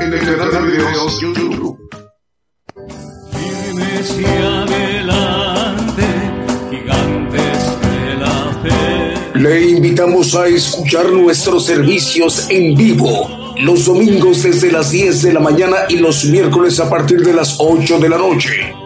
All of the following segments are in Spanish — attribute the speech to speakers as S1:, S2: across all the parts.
S1: En el canal de videos YouTube.
S2: Le invitamos a escuchar nuestros servicios en vivo los domingos desde las 10 de la mañana y los miércoles a partir de las 8 de la noche.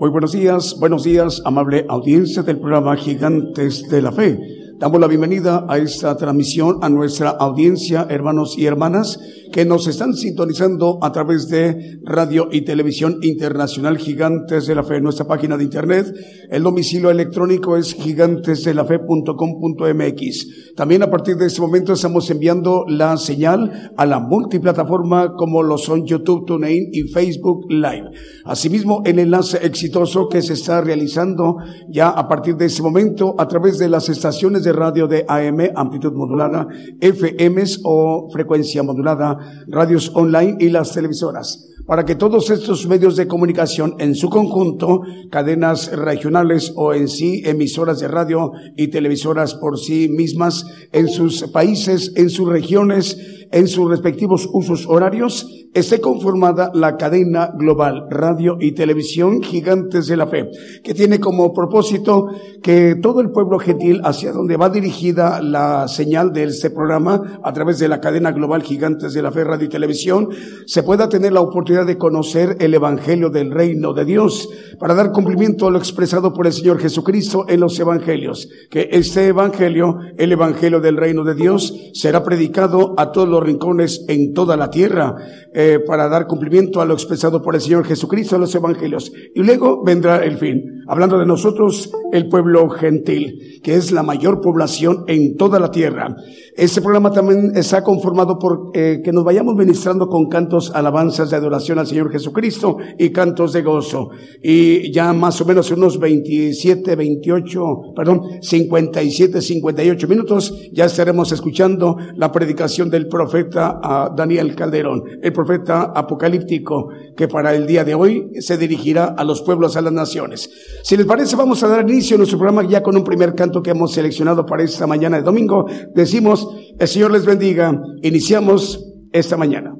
S2: Muy buenos días, buenos días, amable audiencia del programa Gigantes de la Fe. Damos la bienvenida a esta transmisión a nuestra audiencia, hermanos y hermanas, que nos están sintonizando a través de Radio y Televisión Internacional Gigantes de la Fe, nuestra página de internet. El domicilio electrónico es gigantesdelafe.com.mx. También a partir de este momento estamos enviando la señal a la multiplataforma como lo son YouTube, TuneIn y Facebook Live. Asimismo, el enlace exitoso que se está realizando ya a partir de este momento a través de las estaciones de radio de AM, amplitud modulada, FMs o frecuencia modulada, radios online y las televisoras. Para que todos estos medios de comunicación en su conjunto, cadenas regionales o en sí emisoras de radio y televisoras por sí mismas en sus países, en sus regiones, en sus respectivos usos horarios, esté conformada la cadena global radio y televisión Gigantes de la Fe, que tiene como propósito que todo el pueblo gentil hacia donde va dirigida la señal de este programa a través de la cadena global Gigantes de la Fe radio y televisión, se pueda tener la oportunidad de conocer el Evangelio del Reino de Dios para dar cumplimiento a lo expresado por el Señor Jesucristo en los Evangelios, que este Evangelio, el Evangelio del Reino de Dios, será predicado a todos los rincones en toda la tierra eh, para dar cumplimiento a lo expresado por el Señor Jesucristo en los Evangelios. Y luego vendrá el fin, hablando de nosotros, el pueblo gentil, que es la mayor población en toda la tierra. Este programa también está conformado por eh, que nos vayamos ministrando con cantos, alabanzas de adoración al Señor Jesucristo y cantos de gozo. Y ya más o menos unos 27, 28, perdón, 57, 58 minutos ya estaremos escuchando la predicación del profeta ah, Daniel Calderón, el profeta apocalíptico que para el día de hoy se dirigirá a los pueblos, a las naciones. Si les parece, vamos a dar inicio a nuestro programa ya con un primer canto que hemos seleccionado para esta mañana de domingo. Decimos, el Señor les bendiga. Iniciamos esta mañana.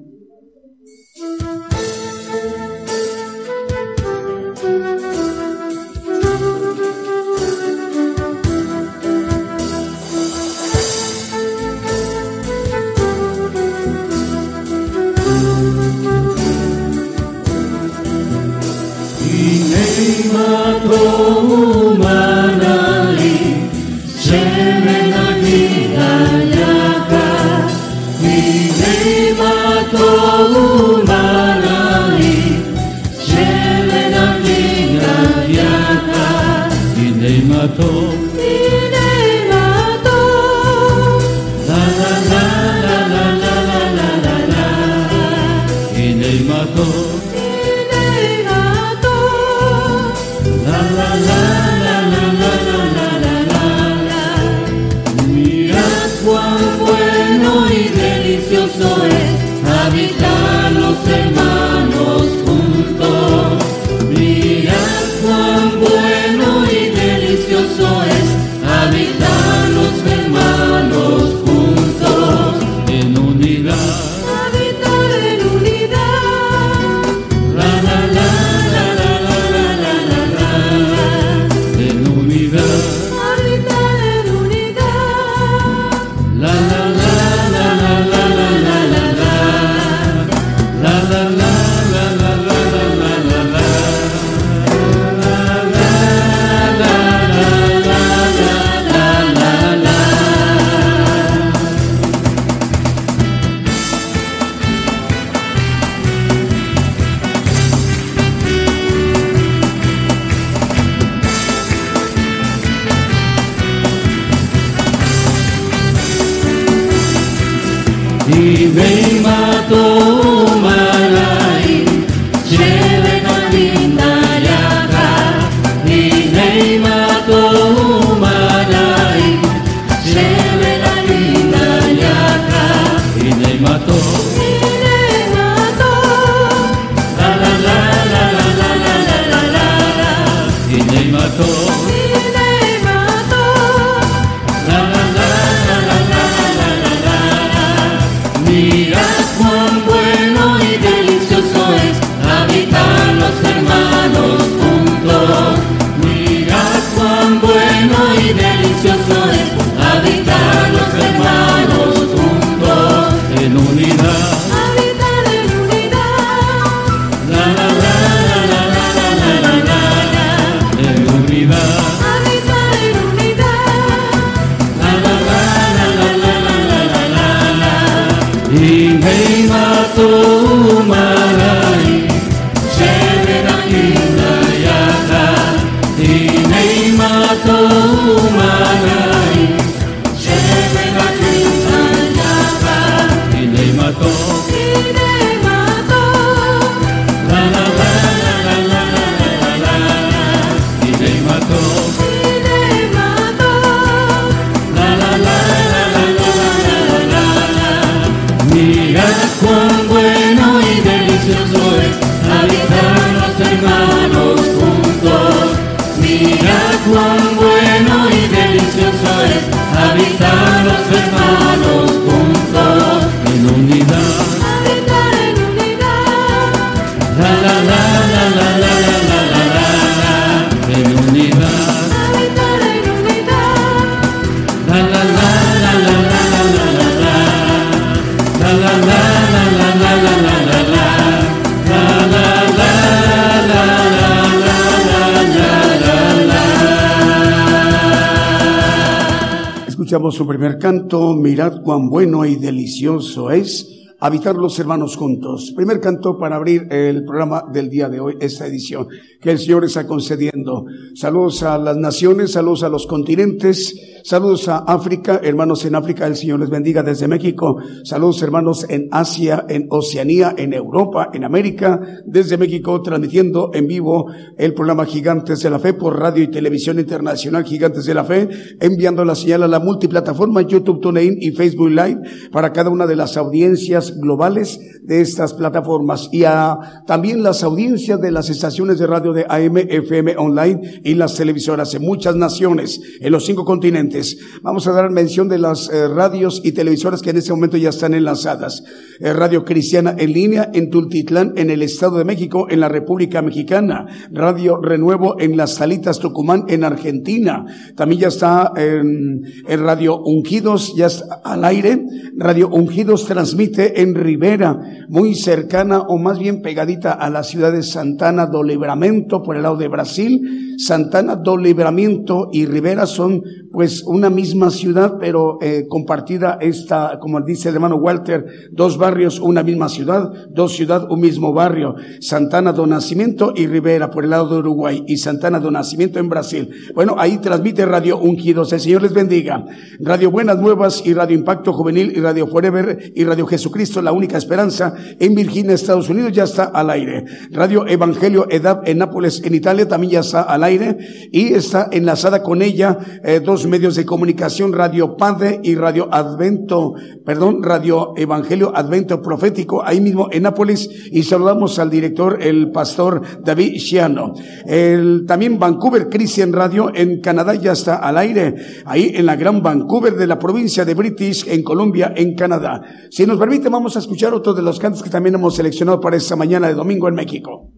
S2: Su primer canto, mirad cuán bueno y delicioso es habitar los hermanos juntos. Primer canto para abrir el programa del día de hoy, esta edición que el Señor está concediendo. Saludos a las naciones, saludos a los continentes, saludos a África, hermanos en África, el Señor les bendiga desde México. Saludos hermanos en Asia, en Oceanía, en Europa, en América, desde México, transmitiendo en vivo el programa Gigantes de la Fe por radio y televisión internacional Gigantes de la Fe, enviando la señal a la multiplataforma YouTube, TuneIn y Facebook Live para cada una de las audiencias globales de estas plataformas y a también las audiencias de las estaciones de radio de AM, FM online y las televisoras en muchas naciones, en los cinco continentes. Vamos a dar mención de las eh, radios y televisoras que en este momento ya están enlazadas. Eh, Radio Cristiana en línea en Tultitlán, en el Estado de México, en la República Mexicana. Radio Renuevo en Las Salitas, Tucumán, en Argentina. También ya está en, Radio Ungidos, ya está al aire. Radio Ungidos transmite en Rivera, muy cercana o más bien pegadita a la ciudad de Santana do Livramento por el lado de Brasil. Santana do Livramento y Rivera son pues una misma ciudad, pero eh, compartida esta, como dice el hermano Walter, dos barrios, una misma ciudad, dos ciudad, un mismo barrio. Santana do Nacimiento y Rivera por el lado de Uruguay y Santana do Nacimiento en Brasil. Bueno, ahí transmite Radio Ungidos. El Señor les bendiga. Radio Buenas Nuevas y Radio Impacto Juvenil y Radio Forever y Radio Jesucristo, la única esperanza en Virginia, Estados Unidos, ya está al aire. Radio Evangelio Edad en Nápoles, en Italia, también ya está al aire y está enlazada con ella eh, dos medios de comunicación, Radio Padre y Radio Advento, perdón, Radio Evangelio Advento Profético, ahí mismo en Nápoles, y saludamos al director, el pastor David Shiano. El, también Vancouver Christian Radio en Canadá ya está al aire, ahí en la Gran Vancouver de la provincia de British, en Colombia, en Canadá. Si nos permite, vamos a escuchar otro de los cantos que también hemos seleccionado para esta mañana de domingo en México.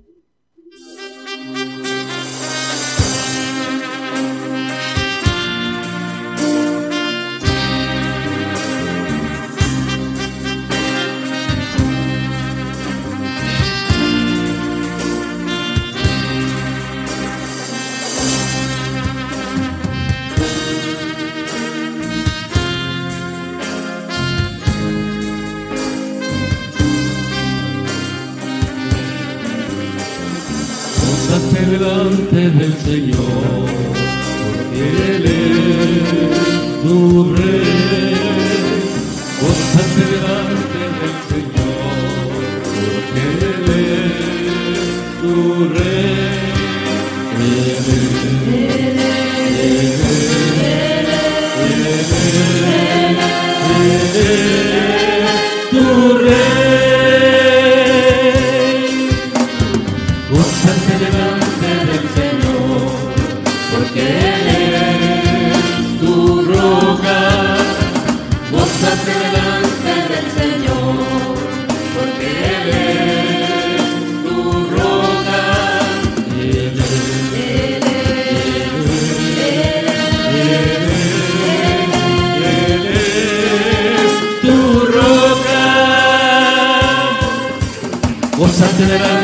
S3: Del Señor, porque Él es tu rey. Delante del Señor, porque Él es tu rey. Del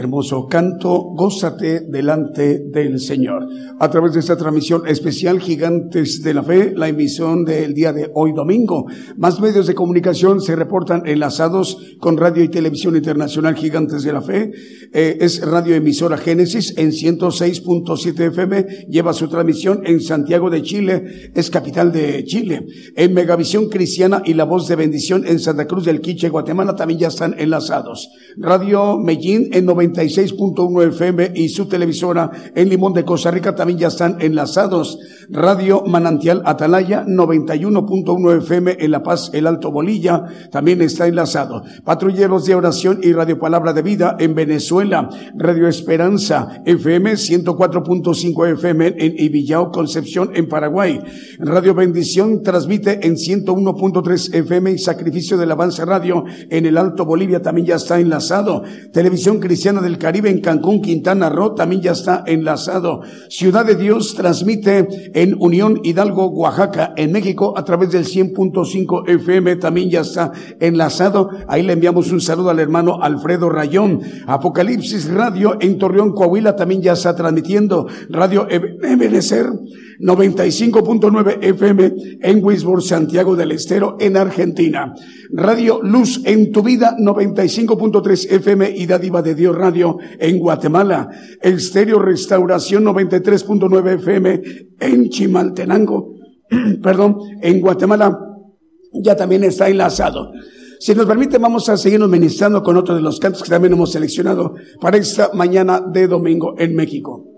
S2: hermoso canto, Gózate delante del Señor. A través de esta transmisión especial Gigantes de la Fe, la emisión del día de hoy domingo. Más medios de comunicación se reportan enlazados con Radio y Televisión Internacional Gigantes de la Fe. Eh, es Radio Emisora Génesis en 106.7 FM. Lleva su transmisión en Santiago de Chile, es capital de Chile. En Megavisión Cristiana y La Voz de Bendición en Santa Cruz del Quiche, Guatemala también ya están enlazados. Radio Medellín en 96.1 FM y su televisora en Limón de Costa Rica también ya están enlazados. Radio Manantial Atalaya 91.1 FM en La Paz, el Alto Bolilla también está enlazado. Patrulleros de Oración y Radio Palabra de Vida en Venezuela. Radio Esperanza FM 104.5 FM en Ibillao, Concepción en Paraguay. Radio Bendición transmite en 101.3 FM y Sacrificio del Avance Radio en el Alto Bolivia también ya está enlazado. Televisión Cristiana del Caribe en Cancún, Quintana Roo también ya está enlazado. Ciudad de Dios transmite en Unión Hidalgo, Oaxaca, en México a través del 100.5 FM también ya está enlazado. Ahí le enviamos un saludo al hermano Alfredo Rayón. Apocalipsis Radio en Torreón, Coahuila también ya está transmitiendo. Radio Ebenecer 95.9 FM en Wisborne, Santiago del Estero, en Argentina. Radio Luz en tu vida 95.3 FM y Dádiva de Dios Radio en Guatemala. Estéreo Restauración 93.9 FM en Chimaltenango. Perdón, en Guatemala ya también está enlazado. Si nos permite, vamos a seguirnos ministrando con otro de los cantos que también hemos seleccionado para esta mañana de domingo en México.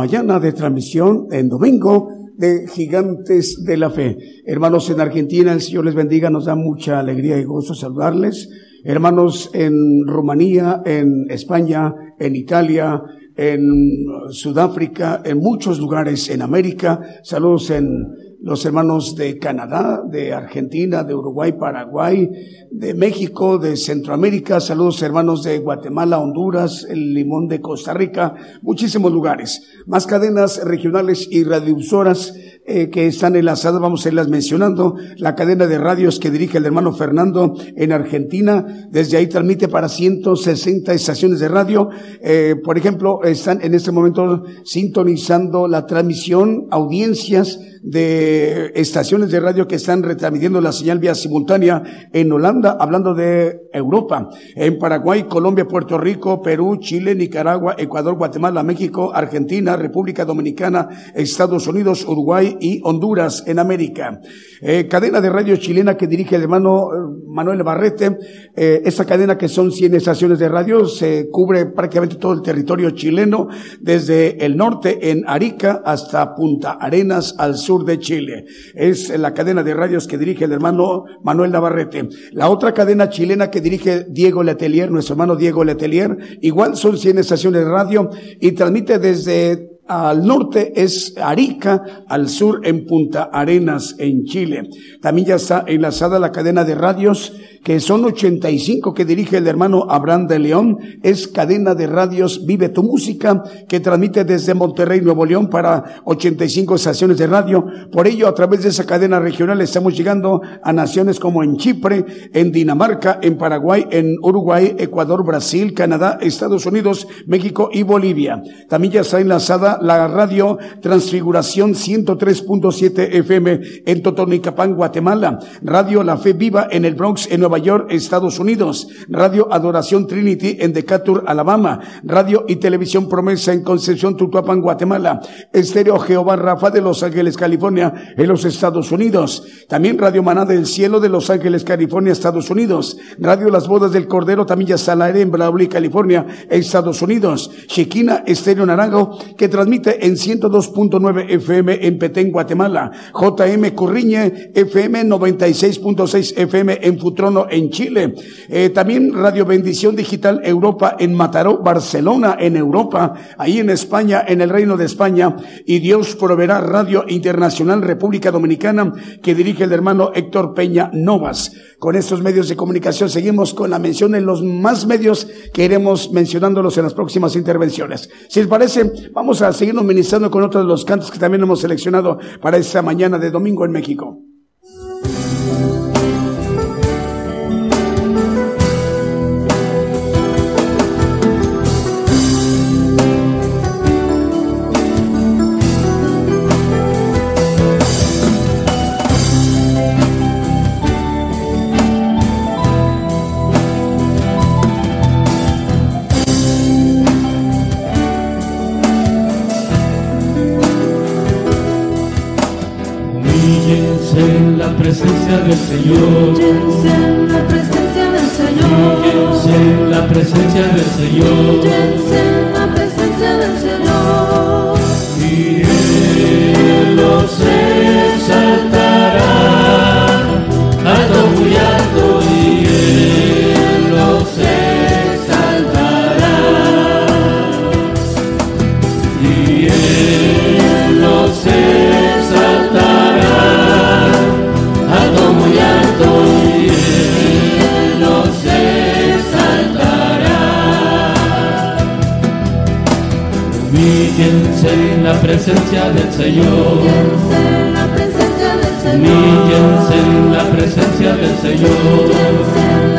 S2: Mañana de transmisión en domingo de Gigantes de la Fe. Hermanos en Argentina, el Señor les bendiga, nos da mucha alegría y gozo saludarles. Hermanos en Rumanía, en España, en Italia, en Sudáfrica, en muchos lugares en América. Saludos en los hermanos de Canadá, de Argentina, de Uruguay, Paraguay, de México, de Centroamérica, saludos hermanos de Guatemala, Honduras, el Limón de Costa Rica, muchísimos lugares, más cadenas regionales y radiodifusoras eh, que están enlazadas, vamos a irlas mencionando, la cadena de radios que dirige el hermano Fernando en Argentina, desde ahí transmite para 160 estaciones de radio, eh, por ejemplo, están en este momento sintonizando la transmisión, audiencias, de estaciones de radio que están retransmitiendo la señal vía simultánea en Holanda, hablando de Europa, en Paraguay, Colombia, Puerto Rico, Perú, Chile, Nicaragua, Ecuador, Guatemala, México, Argentina, República Dominicana, Estados Unidos, Uruguay y Honduras en América. Eh, cadena de radio chilena que dirige el hermano eh, Manuel Barrete. Eh, esta cadena que son 100 estaciones de radio se cubre prácticamente todo el territorio chileno, desde el norte en Arica hasta Punta Arenas al sur de Chile. Es la cadena de radios que dirige el hermano Manuel Navarrete. La otra cadena chilena que dirige Diego Letelier, nuestro hermano Diego Letelier, igual son 100 estaciones de radio y transmite desde al norte es Arica, al sur en Punta Arenas, en Chile. También ya está enlazada la cadena de radios que son 85 que dirige el hermano Abraham de León, es cadena de radios Vive tu Música, que transmite desde Monterrey, Nuevo León, para 85 estaciones de radio. Por ello, a través de esa cadena regional estamos llegando a naciones como en Chipre, en Dinamarca, en Paraguay, en Uruguay, Ecuador, Brasil, Canadá, Estados Unidos, México y Bolivia. También ya está enlazada la radio Transfiguración 103.7 FM en Totonicapán, Guatemala. Radio La Fe Viva en el Bronx, en Nueva York, Estados Unidos, Radio Adoración Trinity en Decatur, Alabama, Radio y Televisión Promesa en Concepción, Tutuapan, Guatemala, Estéreo Jehová Rafa de Los Ángeles, California, en los Estados Unidos, también Radio Maná del Cielo de Los Ángeles, California, Estados Unidos, Radio Las Bodas del Cordero, también ya Salare en Bradley, California, Estados Unidos, Chiquina Estéreo Naranjo, que transmite en 102.9 FM en Petén, Guatemala, JM Curriñe, FM 96.6 FM en Futrono, en Chile. Eh, también Radio Bendición Digital Europa en Mataró, Barcelona, en Europa, ahí en España, en el Reino de España. Y Dios proveerá Radio Internacional República Dominicana que dirige el hermano Héctor Peña Novas. Con estos medios de comunicación seguimos con la mención en los más medios que iremos mencionándolos en las próximas intervenciones. Si les parece, vamos a seguirnos ministrando con otros de los cantos que también hemos seleccionado para esta mañana de domingo en México.
S4: Humíllense en la presencia del Señor.
S3: Humíllense en la presencia del Señor.
S4: Humíllense en la presencia del Señor.
S3: En la presencia del Señor.
S4: En la presencia del Señor.
S3: Humíllense en la presencia del Señor.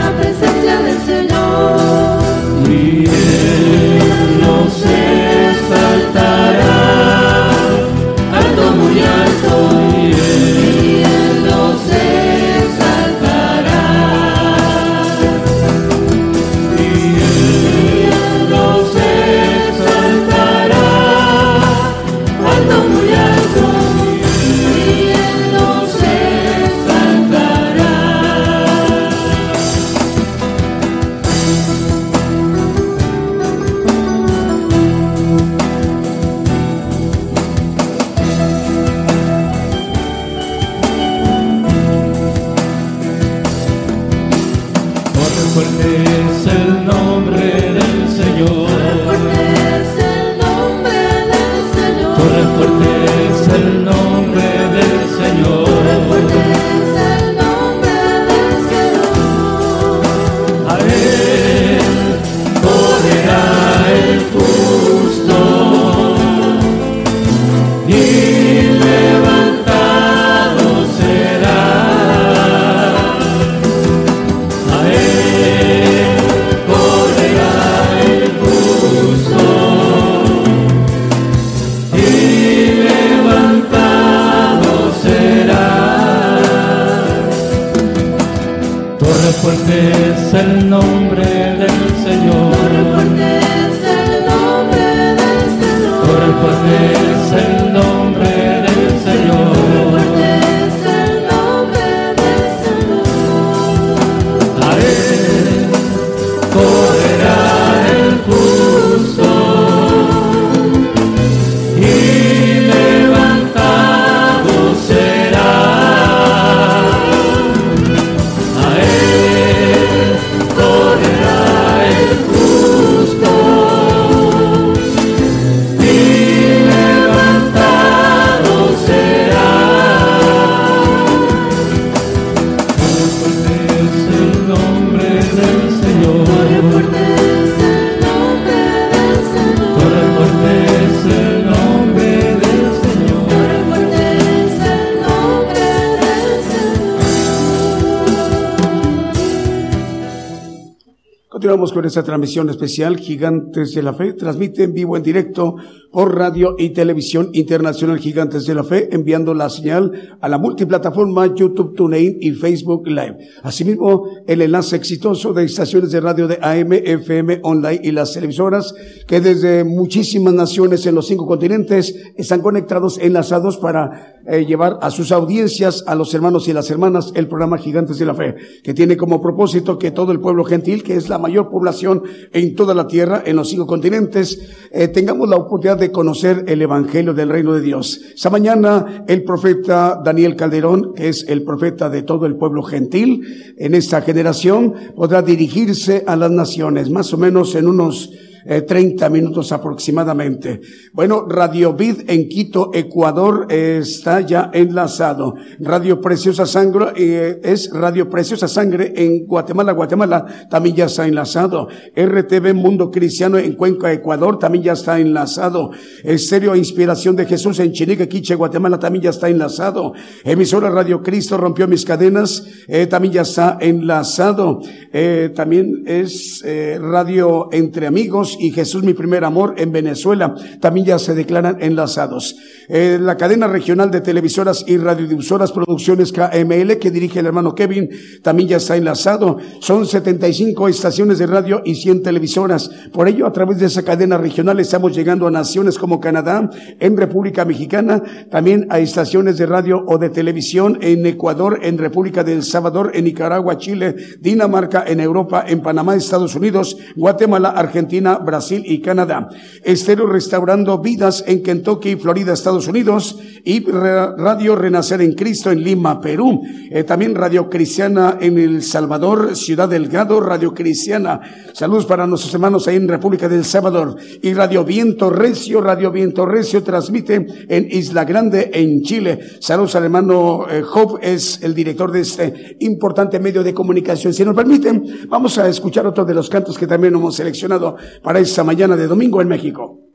S2: Con esta transmisión especial Gigantes de la Fe. Transmite en vivo en directo por radio y televisión internacional Gigantes de la Fe, enviando la señal a la multiplataforma YouTube, TuneIn y Facebook Live. Asimismo, el enlace exitoso de estaciones de radio de AM, FM, online y las televisoras que desde muchísimas naciones en los cinco continentes están conectados, enlazados para eh, llevar a sus audiencias, a los hermanos y las hermanas, el programa Gigantes de la Fe, que tiene como propósito que todo el pueblo gentil, que es la mayor población en toda la tierra, en los cinco continentes, eh, tengamos la oportunidad de conocer el Evangelio del Reino de Dios. Esta mañana el profeta Daniel Calderón, que es el profeta de todo el pueblo gentil en esta generación, podrá dirigirse a las naciones, más o menos en unos eh, 30 minutos aproximadamente. Bueno, Radio Vid en Quito, Ecuador, eh, está ya enlazado. Radio Preciosa Sangre eh, es Radio Preciosa Sangre en Guatemala, Guatemala, también ya está enlazado. RTV Mundo Cristiano en Cuenca, Ecuador, también ya está enlazado. Estéreo Inspiración de Jesús en Chinique, Quiche, Guatemala, también ya está enlazado. Emisora Radio Cristo rompió mis cadenas, eh, también ya está enlazado. Eh, también es eh, Radio Entre Amigos Y Jesús mi primer amor en Venezuela. También ya se declaran enlazados. Eh, la cadena regional de televisoras y radiodifusoras Producciones KML que dirige el hermano Kevin también ya está enlazado. Son 75 estaciones de radio y 100 televisoras. Por ello, a través de esa cadena regional estamos llegando a naciones como Canadá, en República Mexicana, también a estaciones de radio o de televisión en Ecuador, en República del Salvador, en Nicaragua, Chile, Dinamarca, en Europa, en Panamá, Estados Unidos, Guatemala, Argentina, Brasil y Canadá. Estero restaurando vidas en Kentucky, Florida, Estados Unidos y Radio Renacer en Cristo en Lima, Perú. Eh, también Radio Cristiana en El Salvador, Ciudad Delgado, Radio Cristiana. Saludos para nuestros hermanos ahí en República del Salvador. Y Radio Viento Recio, Radio Viento Recio transmite en Isla Grande, en Chile. Saludos al hermano eh, Job, es el director de este importante medio de comunicación. Si nos permiten, vamos a escuchar otro de los cantos que también hemos seleccionado para esta mañana de domingo en México.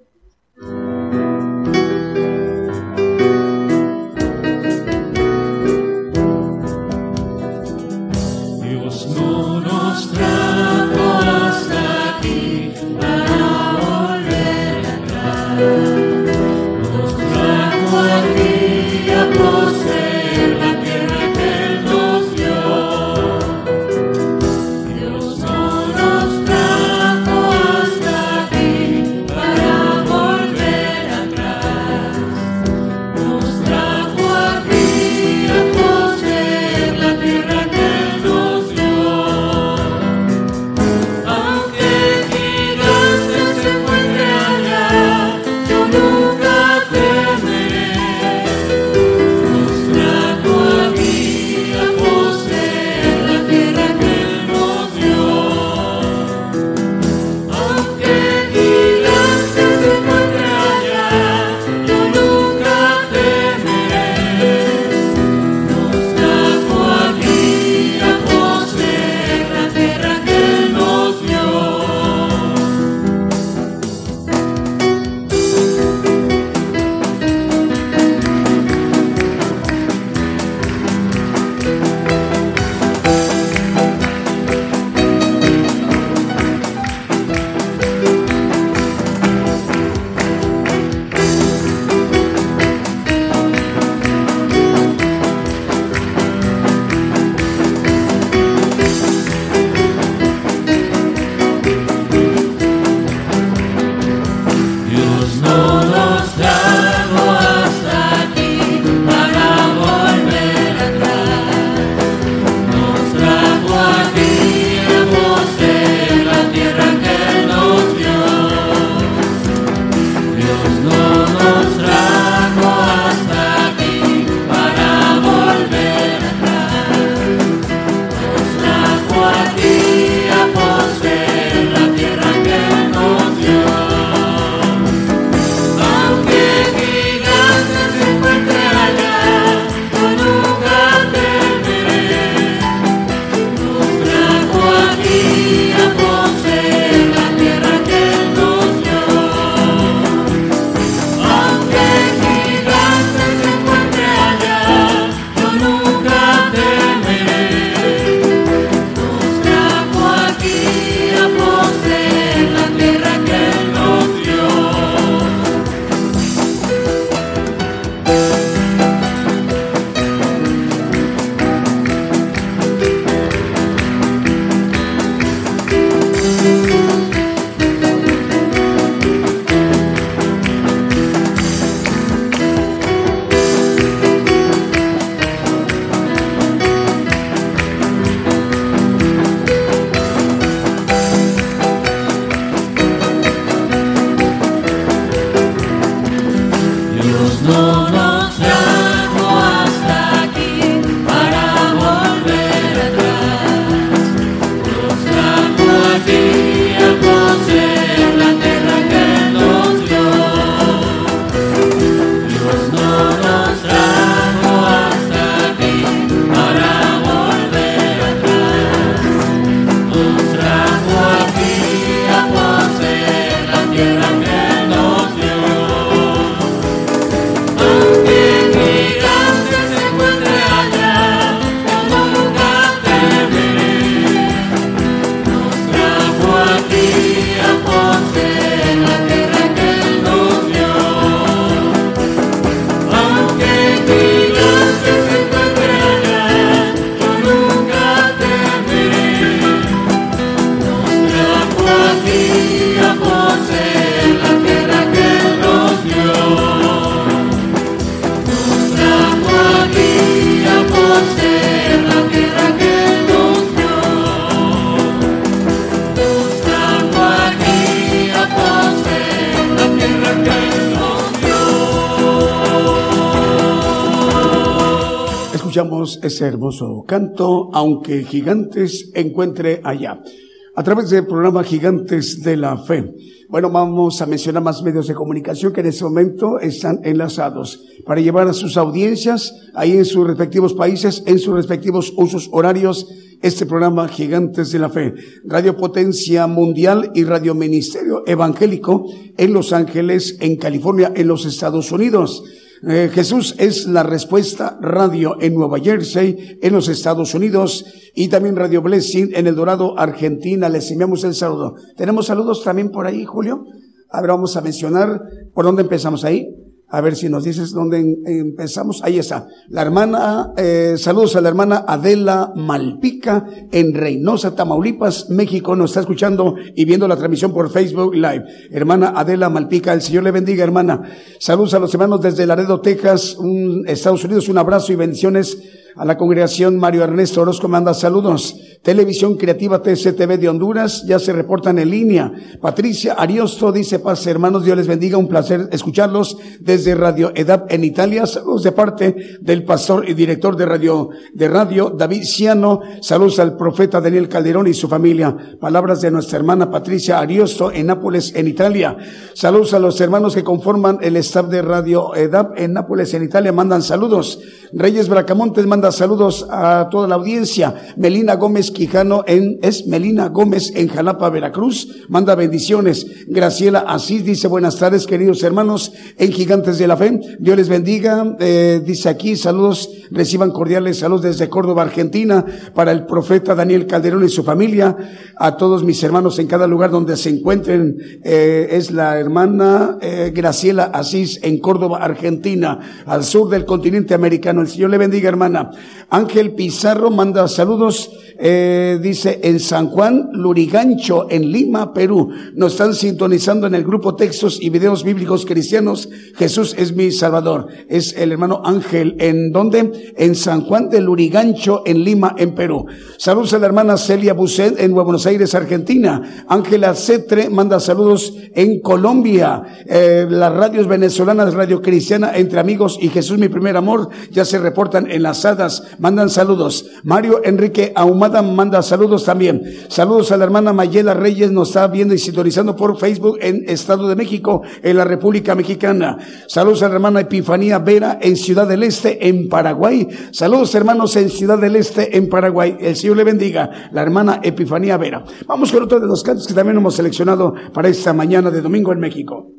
S2: Ese hermoso canto, aunque gigantes encuentre allá. A través del programa Gigantes de la Fe. Bueno, vamos a mencionar más medios de comunicación que en este momento están enlazados para llevar a sus audiencias ahí en sus respectivos países, en sus respectivos usos horarios, este programa Gigantes de la Fe. Radio Potencia Mundial y Radio Ministerio Evangélico en Los Ángeles, en California, en los Estados Unidos. Eh, Jesús es la respuesta radio en Nueva Jersey, en los Estados Unidos y también Radio Blessing en El Dorado, Argentina. Les enviamos el saludo. ¿Tenemos saludos también por ahí, Julio? A ver, vamos a mencionar por dónde empezamos ahí. A ver si nos dices dónde em- empezamos. Ahí está. La hermana, eh, saludos a la hermana Adela Malpica en Reynosa, Tamaulipas, México. Nos está escuchando y viendo la transmisión por Facebook Live. Hermana Adela Malpica, el Señor le bendiga, hermana. Saludos a los hermanos desde Laredo, Texas, un- Estados Unidos. Un abrazo y bendiciones a la congregación Mario Ernesto Orozco manda saludos. Televisión Creativa TCTV de Honduras ya se reportan en línea. Patricia Ariosto dice paz hermanos, Dios les bendiga, un placer escucharlos desde Radio EDAP en Italia. Saludos de parte del pastor y director de radio, de radio David Ciano. Saludos al profeta Daniel Calderón y su familia. Palabras de nuestra hermana Patricia Ariosto en Nápoles en Italia. Saludos a los hermanos que conforman el staff de Radio EDAP en Nápoles en Italia. Mandan saludos. Reyes Bracamontes manda saludos a toda la audiencia. Melina Gómez Quijano en, es Melina Gómez en Jalapa, Veracruz. Manda bendiciones. Graciela Asís dice buenas tardes, queridos hermanos en Gigantes de la Fe. Dios les bendiga. Eh, dice aquí saludos, reciban cordiales saludos desde Córdoba, Argentina, para el profeta Daniel Calderón y su familia. A todos mis hermanos en cada lugar donde se encuentren. Eh, es la hermana eh, Graciela Asís en Córdoba, Argentina, al sur del continente americano. El Señor le bendiga, hermana. Ángel Pizarro manda saludos, eh, dice, en San Juan, Lurigancho, en Lima, Perú. Nos están sintonizando en el grupo Textos y Videos Bíblicos Cristianos. Jesús es mi Salvador. Es el hermano Ángel. ¿En dónde? En San Juan de Lurigancho, en Lima, en Perú. Saludos a la hermana Celia Bucet en Buenos Aires, Argentina. Ángela Cetre manda saludos en Colombia. Eh, las radios venezolanas, Radio Cristiana, Entre Amigos y Jesús mi primer amor, ya se reportan enlazadas, mandan saludos. Mario Enrique Ahumada manda saludos también. Saludos a la hermana Mayela Reyes, nos está viendo y sintonizando por Facebook en Estado de México, en la República Mexicana. Saludos a la hermana Epifanía Vera en Ciudad del Este, en Paraguay. Saludos hermanos en Ciudad del Este, en Paraguay. El Señor le bendiga. La hermana Epifanía Vera. Vamos con otro de los cantos que también hemos seleccionado para esta mañana de domingo en México.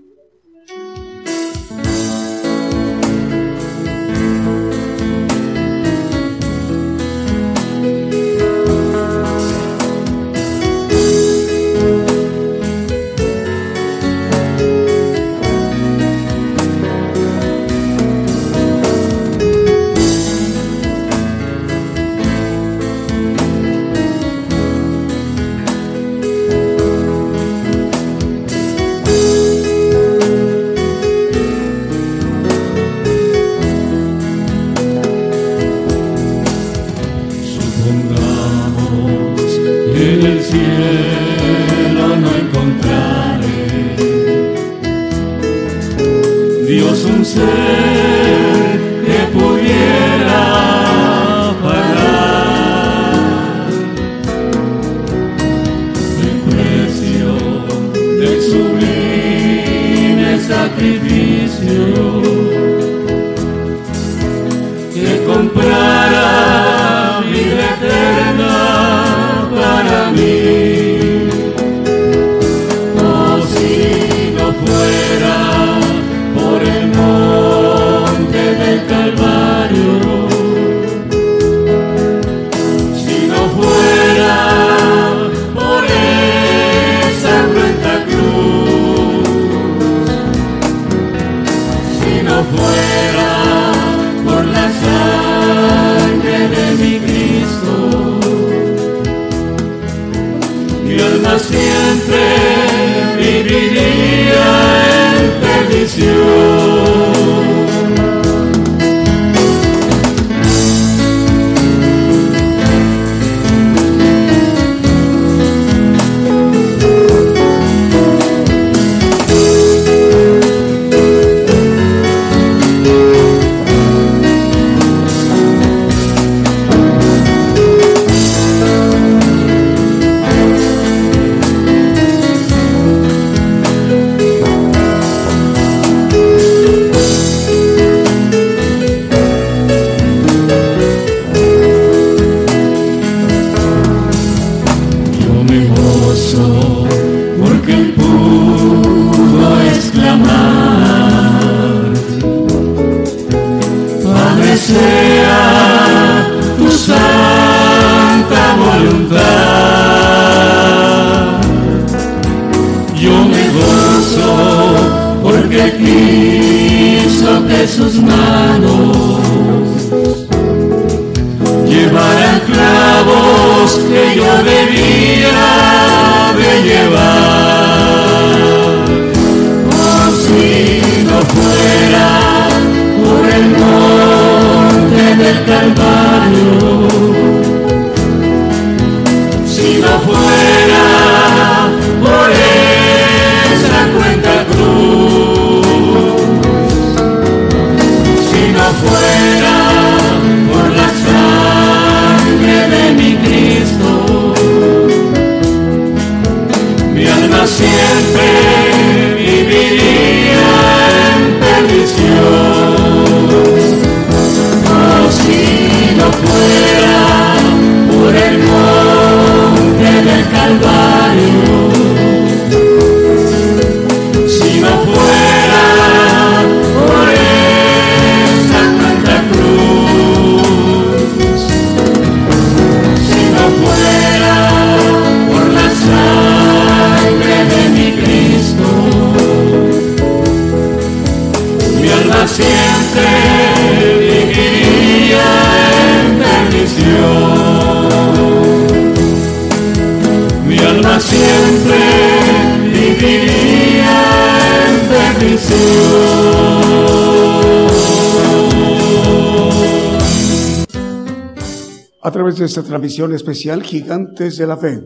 S2: Transmisión especial Gigantes de la Fe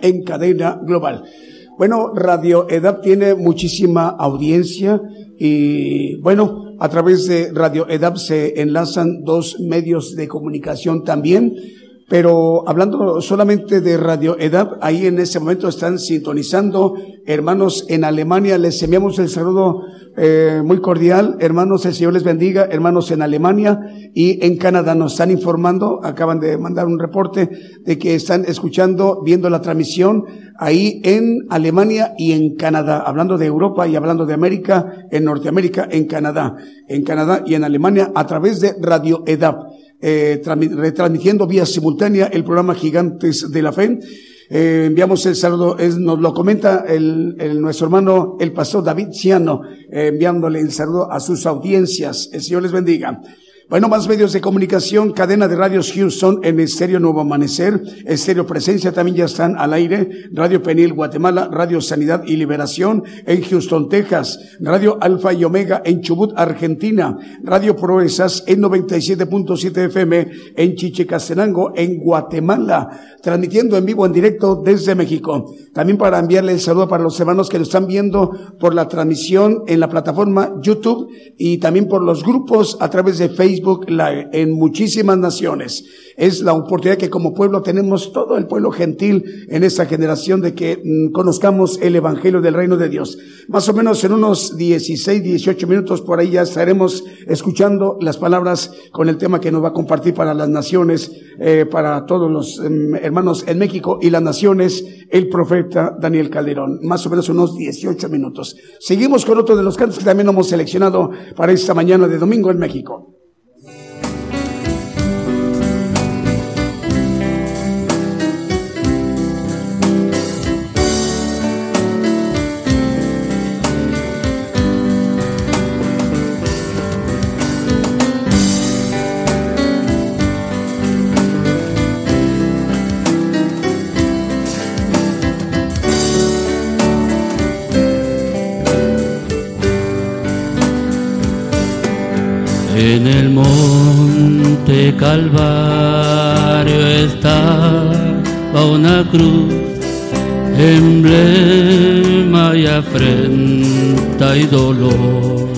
S2: en cadena global. Bueno, Radio EDAP tiene muchísima audiencia y bueno, a través de Radio EDAP se enlazan dos medios de comunicación también. Pero hablando solamente de Radio EDAP, ahí en ese momento están sintonizando hermanos en Alemania. Les enviamos el saludo eh, muy cordial. Hermanos, el Señor les bendiga. Hermanos en Alemania y en Canadá nos están informando. Acaban de mandar un reporte de que están escuchando, viendo la transmisión ahí en Alemania y en Canadá. Hablando de Europa y hablando de América, en Norteamérica, en Canadá. En Canadá y en Alemania a través de Radio EDAP eh, transmi- retransmitiendo vía simultánea el programa Gigantes de la Fe. Eh, enviamos el saludo, nos lo comenta el- nuestro hermano, el pastor David Ciano, eh, enviándole el saludo a sus audiencias. El Señor les bendiga. Bueno, más medios de comunicación, cadena de radios Houston en Estéreo Nuevo Amanecer, Estéreo Presencia también ya están al aire, Radio Penil Guatemala, Radio Sanidad y Liberación en Houston, Texas, Radio Alfa y Omega en Chubut, Argentina, Radio Proezas en 97.7 FM en Chichicastenango, en Guatemala, transmitiendo en vivo, en directo desde México. También para enviarle el saludo para los hermanos que lo están viendo por la transmisión en la plataforma YouTube y también por los grupos a través de Facebook Live en muchísimas naciones. Es la oportunidad que como pueblo tenemos todo el pueblo gentil en esta generación de que mm, conozcamos el Evangelio del Reino de Dios. Más o menos en unos 16, 18 minutos por ahí ya estaremos escuchando las palabras con el tema que nos va a compartir para las naciones, eh, para todos los em, hermanos en México y las naciones, el profeta Daniel Calderón. Más o menos unos 18 minutos. Seguimos con otro de los cantos que también hemos seleccionado para esta mañana de domingo en México.
S3: Calvario estaba una cruz, emblema y afrenta y dolor.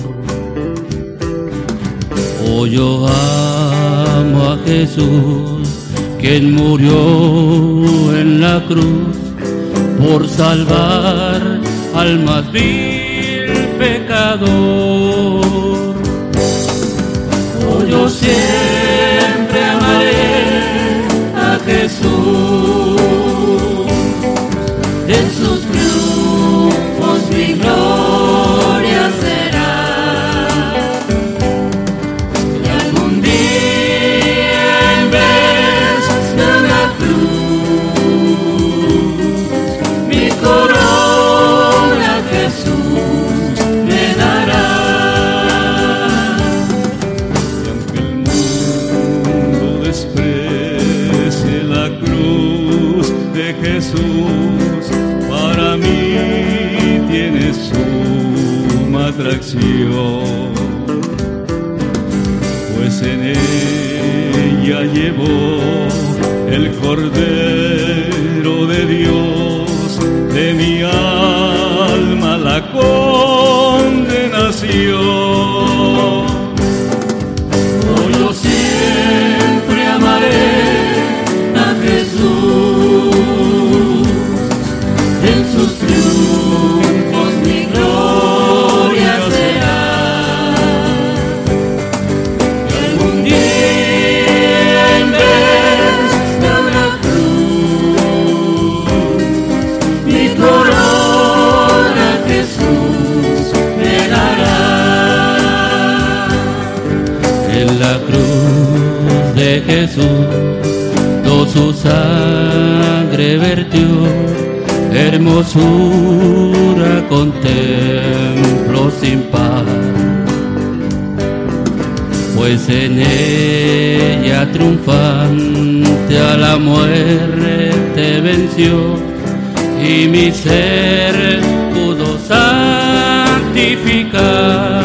S3: Oh, yo amo a Jesús, quien murió en la cruz por salvar al más vil pecador. Oh, yo siempre amaré a Jesús. En sus triunfos mi gloria atracción, pues en ella llevó el Cordero de Dios de mi alma la condenación. Jesús, todo su sangre vertió hermosura contemplo sin par, pues en ella triunfante a la muerte venció y mi ser pudo santificar.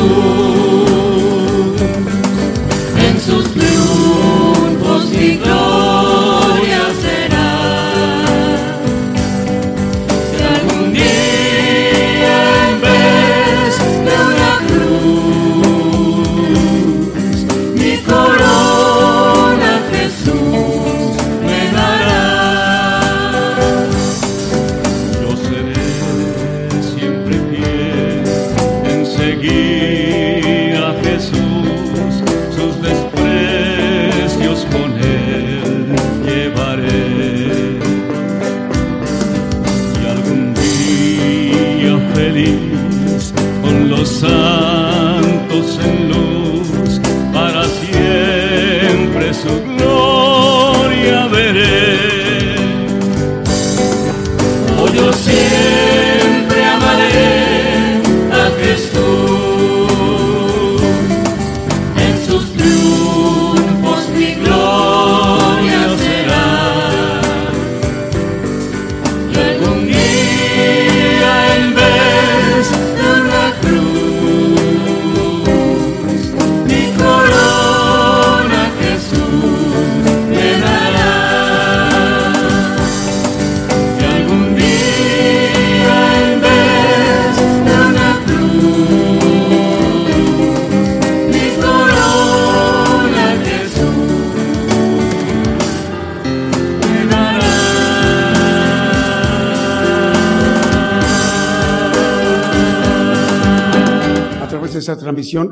S3: Jesús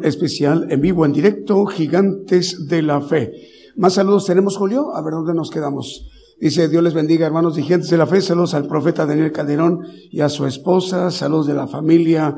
S2: especial en vivo, en directo, Gigantes de la Fe. Más saludos tenemos, Julio. A ver dónde nos quedamos. Dice, Dios les bendiga, hermanos y de la Fe. Saludos al profeta Daniel Calderón y a su esposa. Saludos de la familia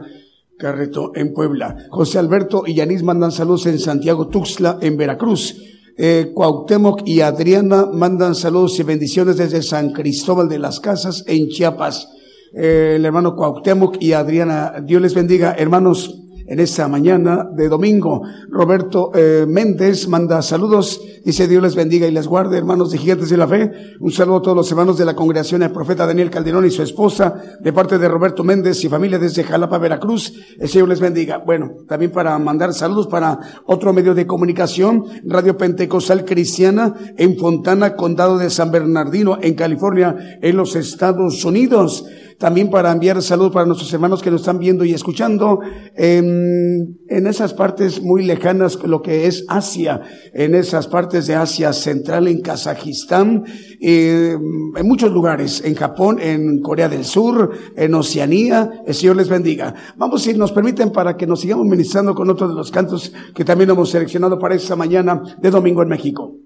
S2: Carreto en Puebla. José Alberto y Yanis mandan saludos en Santiago Tuxtla, en Veracruz. Eh, Cuauhtémoc y Adriana mandan saludos y bendiciones desde San Cristóbal de las Casas, en Chiapas. Eh, el hermano Cuauhtémoc y Adriana, Dios les bendiga, hermanos, en esta mañana de domingo. Roberto eh, Méndez manda saludos, dice Dios les bendiga y les guarde, hermanos de Gigantes de la Fe. Un saludo a todos los hermanos de la congregación del profeta Daniel Calderón y su esposa, de parte de Roberto Méndez y familia desde Jalapa, Veracruz. El Señor les bendiga. Bueno, también para mandar saludos para otro medio de comunicación, Radio Pentecostal Cristiana en Fontana, Condado de San Bernardino, en California, en los Estados Unidos. También para enviar saludos para nuestros hermanos que nos están viendo y escuchando en, en esas partes muy lejanas, lo que es Asia, en esas partes de Asia Central, en Kazajistán, eh, en muchos lugares, en Japón, en Corea del Sur, en Oceanía. El Señor les bendiga. Vamos, si nos permiten, para que nos sigamos ministrando con otro de los cantos que también hemos seleccionado para esta mañana de domingo en México.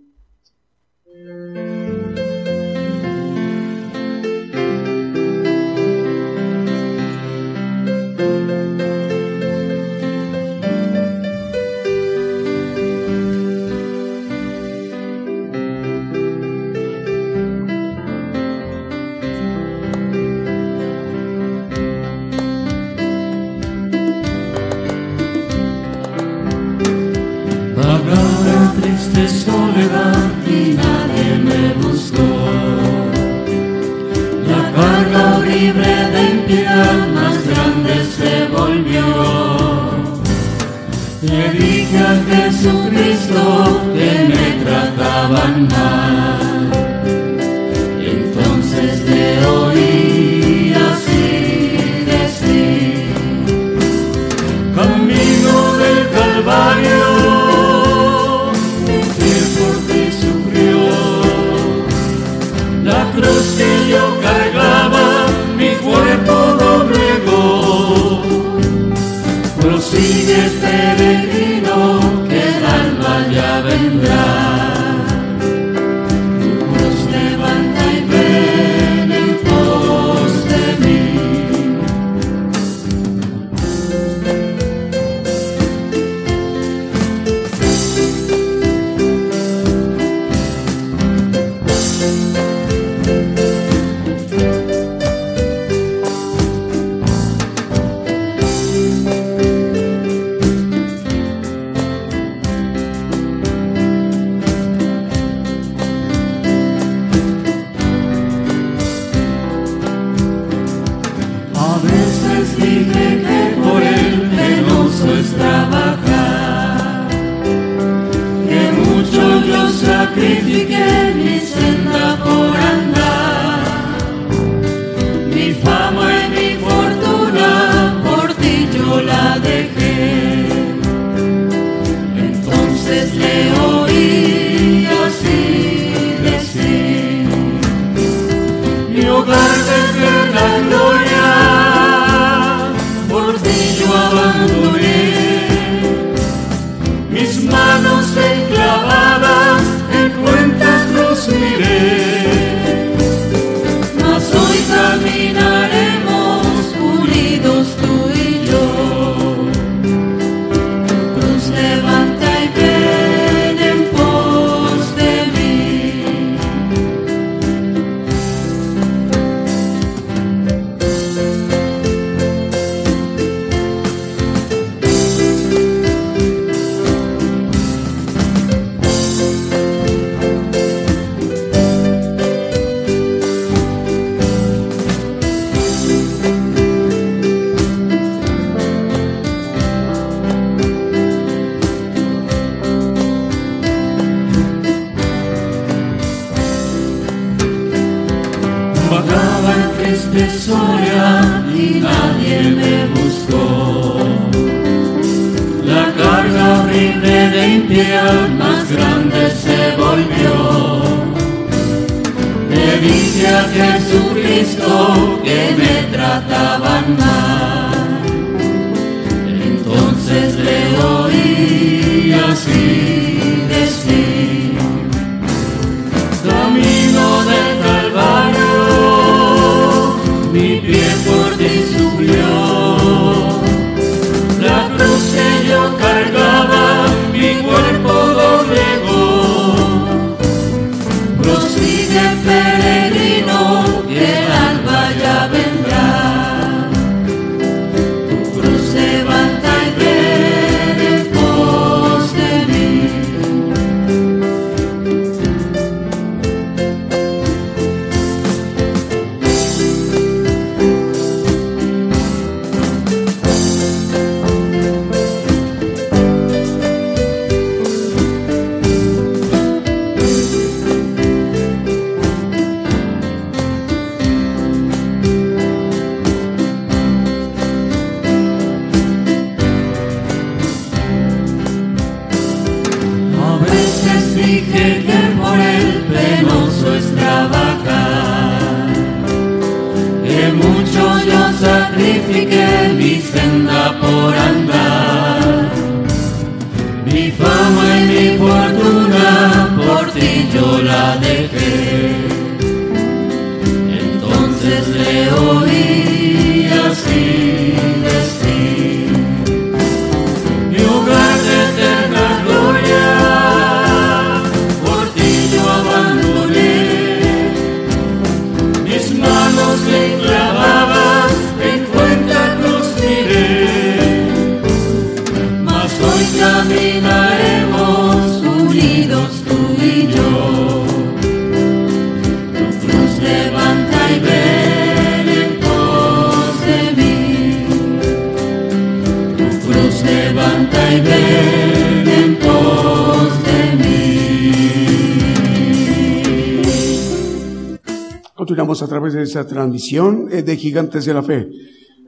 S3: Través de esa transmisión eh, de Gigantes de la Fe.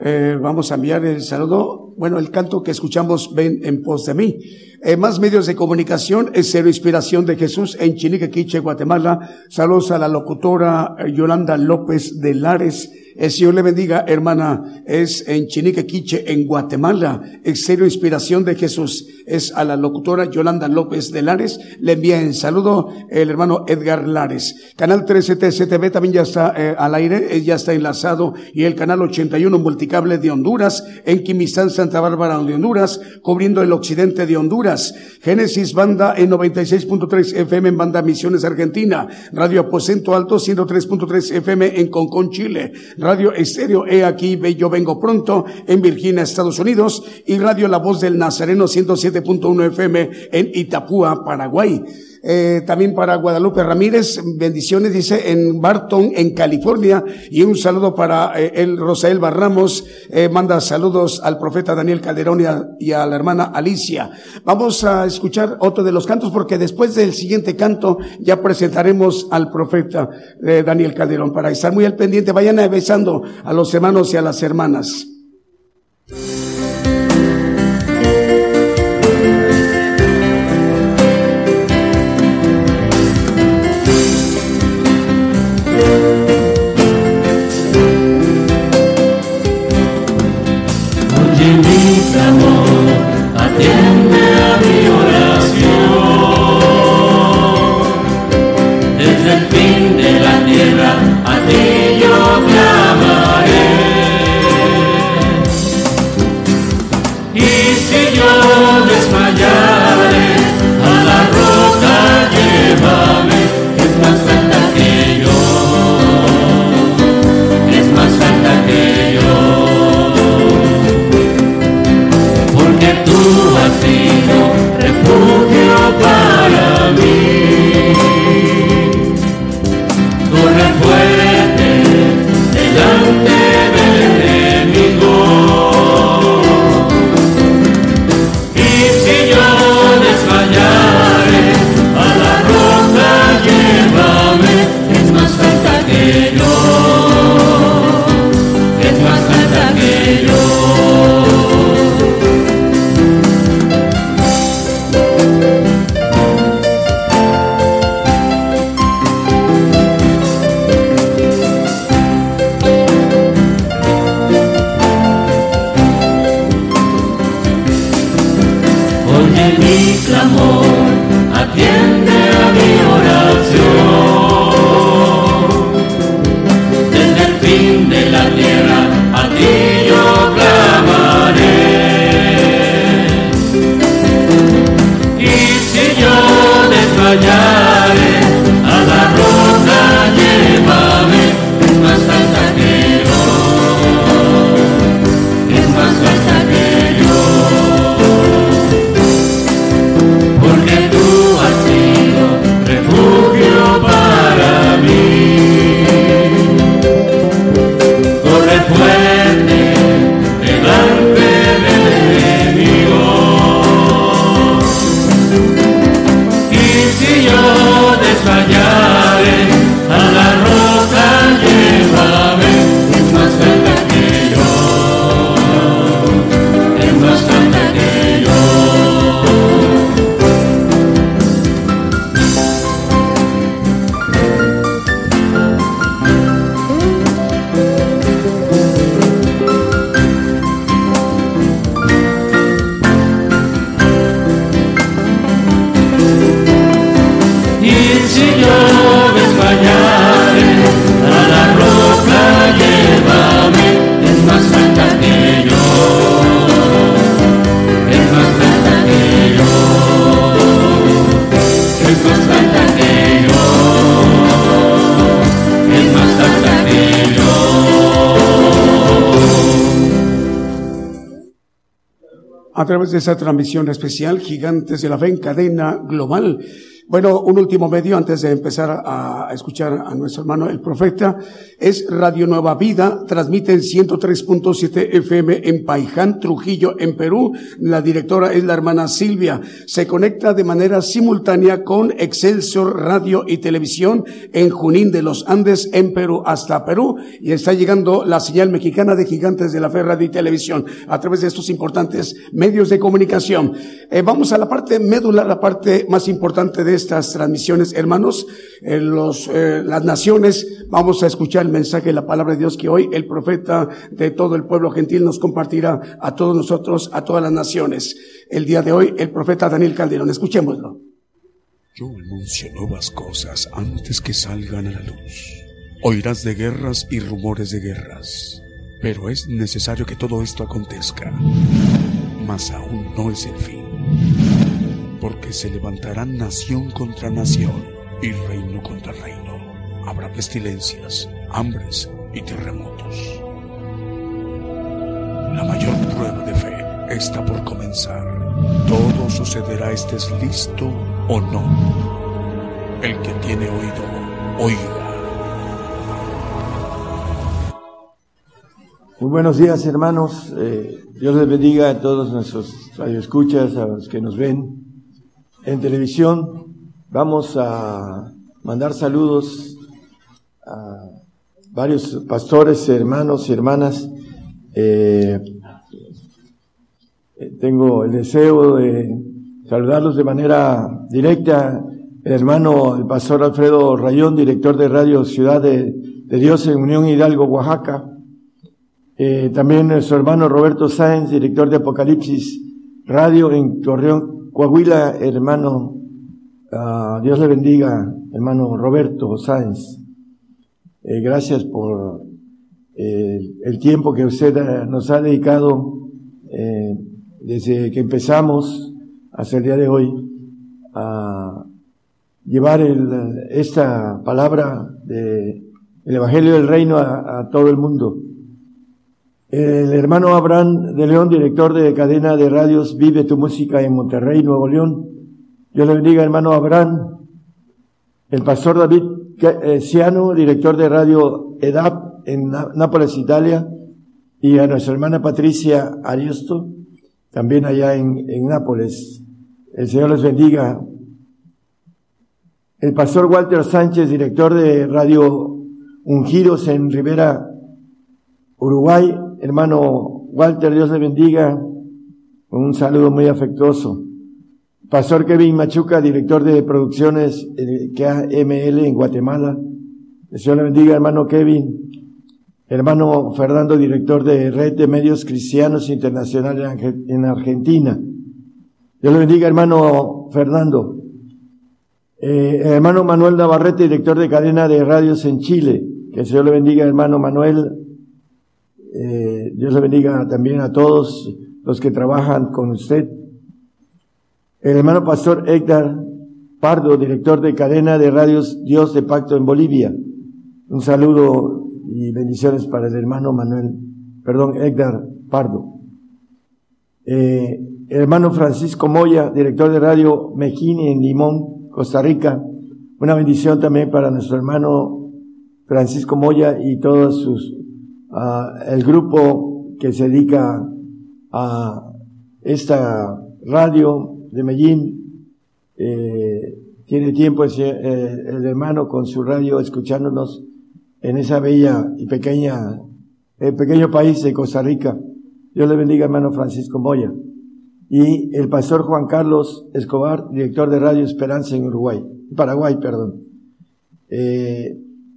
S3: Eh, vamos a enviar el saludo, bueno, el canto que escuchamos, ven en pos de mí. Eh, más medios de comunicación, es Cero Inspiración de Jesús en Chiniquequiche, Guatemala. Saludos a la locutora eh, Yolanda López de Lares. El Señor le bendiga, hermana. Es en Chiniquequiche, en Guatemala. Es Cero Inspiración de Jesús. Es a la locutora Yolanda López de Lares. Le envía en saludo el hermano Edgar Lares. Canal 13 TCTV también ya está eh, al aire, eh, ya está enlazado. Y el canal 81 Multicable de Honduras, en Quimistán, Santa Bárbara de Honduras, cubriendo el occidente de Honduras. Génesis Banda en 96.3 FM en Banda Misiones Argentina. Radio Aposento Alto 103.3 FM en Concón, Chile. Radio Estéreo He aquí, ve, yo vengo pronto en Virginia, Estados Unidos. Y Radio La Voz del Nazareno 107.1 FM en Itapúa, Paraguay. Eh, también para Guadalupe Ramírez, bendiciones, dice, en Barton, en California, y un saludo para eh, el Rosael Barramos, eh, manda saludos al profeta Daniel Calderón y a, y a la hermana Alicia. Vamos a escuchar otro de los cantos, porque después del siguiente canto ya presentaremos al profeta Daniel Calderón, para estar muy al pendiente, vayan besando a los hermanos y a las hermanas.
S2: De
S3: transmisión especial, Gigantes de la Fe en cadena global.
S2: Bueno, un último medio antes de empezar a escuchar a nuestro hermano el profeta es Radio Nueva Vida, transmite en 103.7 FM en Paiján, Trujillo, en Perú. La directora es la hermana Silvia. Se conecta de manera simultánea con Excelsior Radio y Televisión en Junín de los Andes, en Perú, hasta Perú. Y está llegando la señal mexicana de Gigantes de la Fe Radio y Televisión a través de estos importantes medios de comunicación. Eh, vamos a la parte medular, la parte más importante de estas transmisiones, hermanos. En los, eh, las naciones, vamos a escuchar mensaje la palabra de Dios que hoy el profeta de todo el pueblo gentil nos compartirá a todos nosotros, a todas las naciones. El día de hoy, el profeta Daniel Calderón. Escuchémoslo.
S5: Yo anuncio nuevas cosas antes que salgan a la luz. Oirás de guerras y rumores de guerras, pero es necesario que todo esto acontezca. Mas aún no es el fin, porque se levantarán nación contra nación y reino contra reino. Habrá pestilencias, hambres y terremotos. La mayor prueba de fe está por comenzar. Todo sucederá estés listo o no. El que tiene oído, oiga.
S6: Muy buenos días, hermanos. Eh, Dios les bendiga a todos nuestros radioescuchas, a los que nos ven en televisión. Vamos a mandar saludos a varios pastores, hermanos y hermanas. Eh, eh, tengo el deseo de saludarlos de manera directa. El hermano, el pastor Alfredo Rayón, director de Radio Ciudad de, Dios en Unión Hidalgo, Oaxaca. Eh, también nuestro hermano Roberto Sáenz, director de Apocalipsis Radio en Torreón, Coahuila, hermano, ah, Dios le bendiga, hermano Roberto Sáenz. Eh, gracias por eh, el tiempo que usted nos ha dedicado eh, desde que empezamos hasta el día de hoy a llevar el- esta palabra de el Evangelio del Reino a, a todo el mundo. El hermano Abraham de León, director de cadena de radios Vive tu música en Monterrey, Nuevo León. Dios le bendiga, hermano Abraham. El pastor David Ciano, director de radio EDAP en Nápoles, Italia. Y a nuestra hermana Patricia Ariosto, también allá en, Nápoles. El Señor les bendiga. El pastor Walter Sánchez, director de radio Ungiros en Rivera, Uruguay, hermano Walter, Dios le bendiga. Un saludo muy afectuoso. Pastor Kevin Machuca, director de producciones eh, KML en Guatemala. Señor le bendiga, hermano Kevin. Hermano Fernando, director de Red de Medios Cristianos Internacionales en Argentina. Dios le bendiga, hermano Fernando. Eh, hermano Manuel Navarrete, director de cadena de radios en Chile. Que el Señor le bendiga, hermano Manuel. Eh, Dios le bendiga también a todos los que trabajan con usted. El hermano pastor Héctor Pardo, director de cadena de radios Dios de Pacto en Bolivia. Un saludo y bendiciones para el hermano Manuel, perdón, Héctor Pardo. Eh, el hermano Francisco Moya, director de radio Mejini en Limón, Costa Rica. Una bendición también para nuestro hermano Francisco Moya y todos sus, ah, el grupo que se dedica a esta radio de Medellín. Eh, tiene tiempo el, eh, el hermano con su radio escuchándonos en esa bella y pequeña, eh, pequeño país de Costa Rica. Dios le bendiga, hermano Francisco Moya. Y el pastor Juan Carlos Escobar, director de Radio Esperanza en Uruguay, Paraguay, perdón.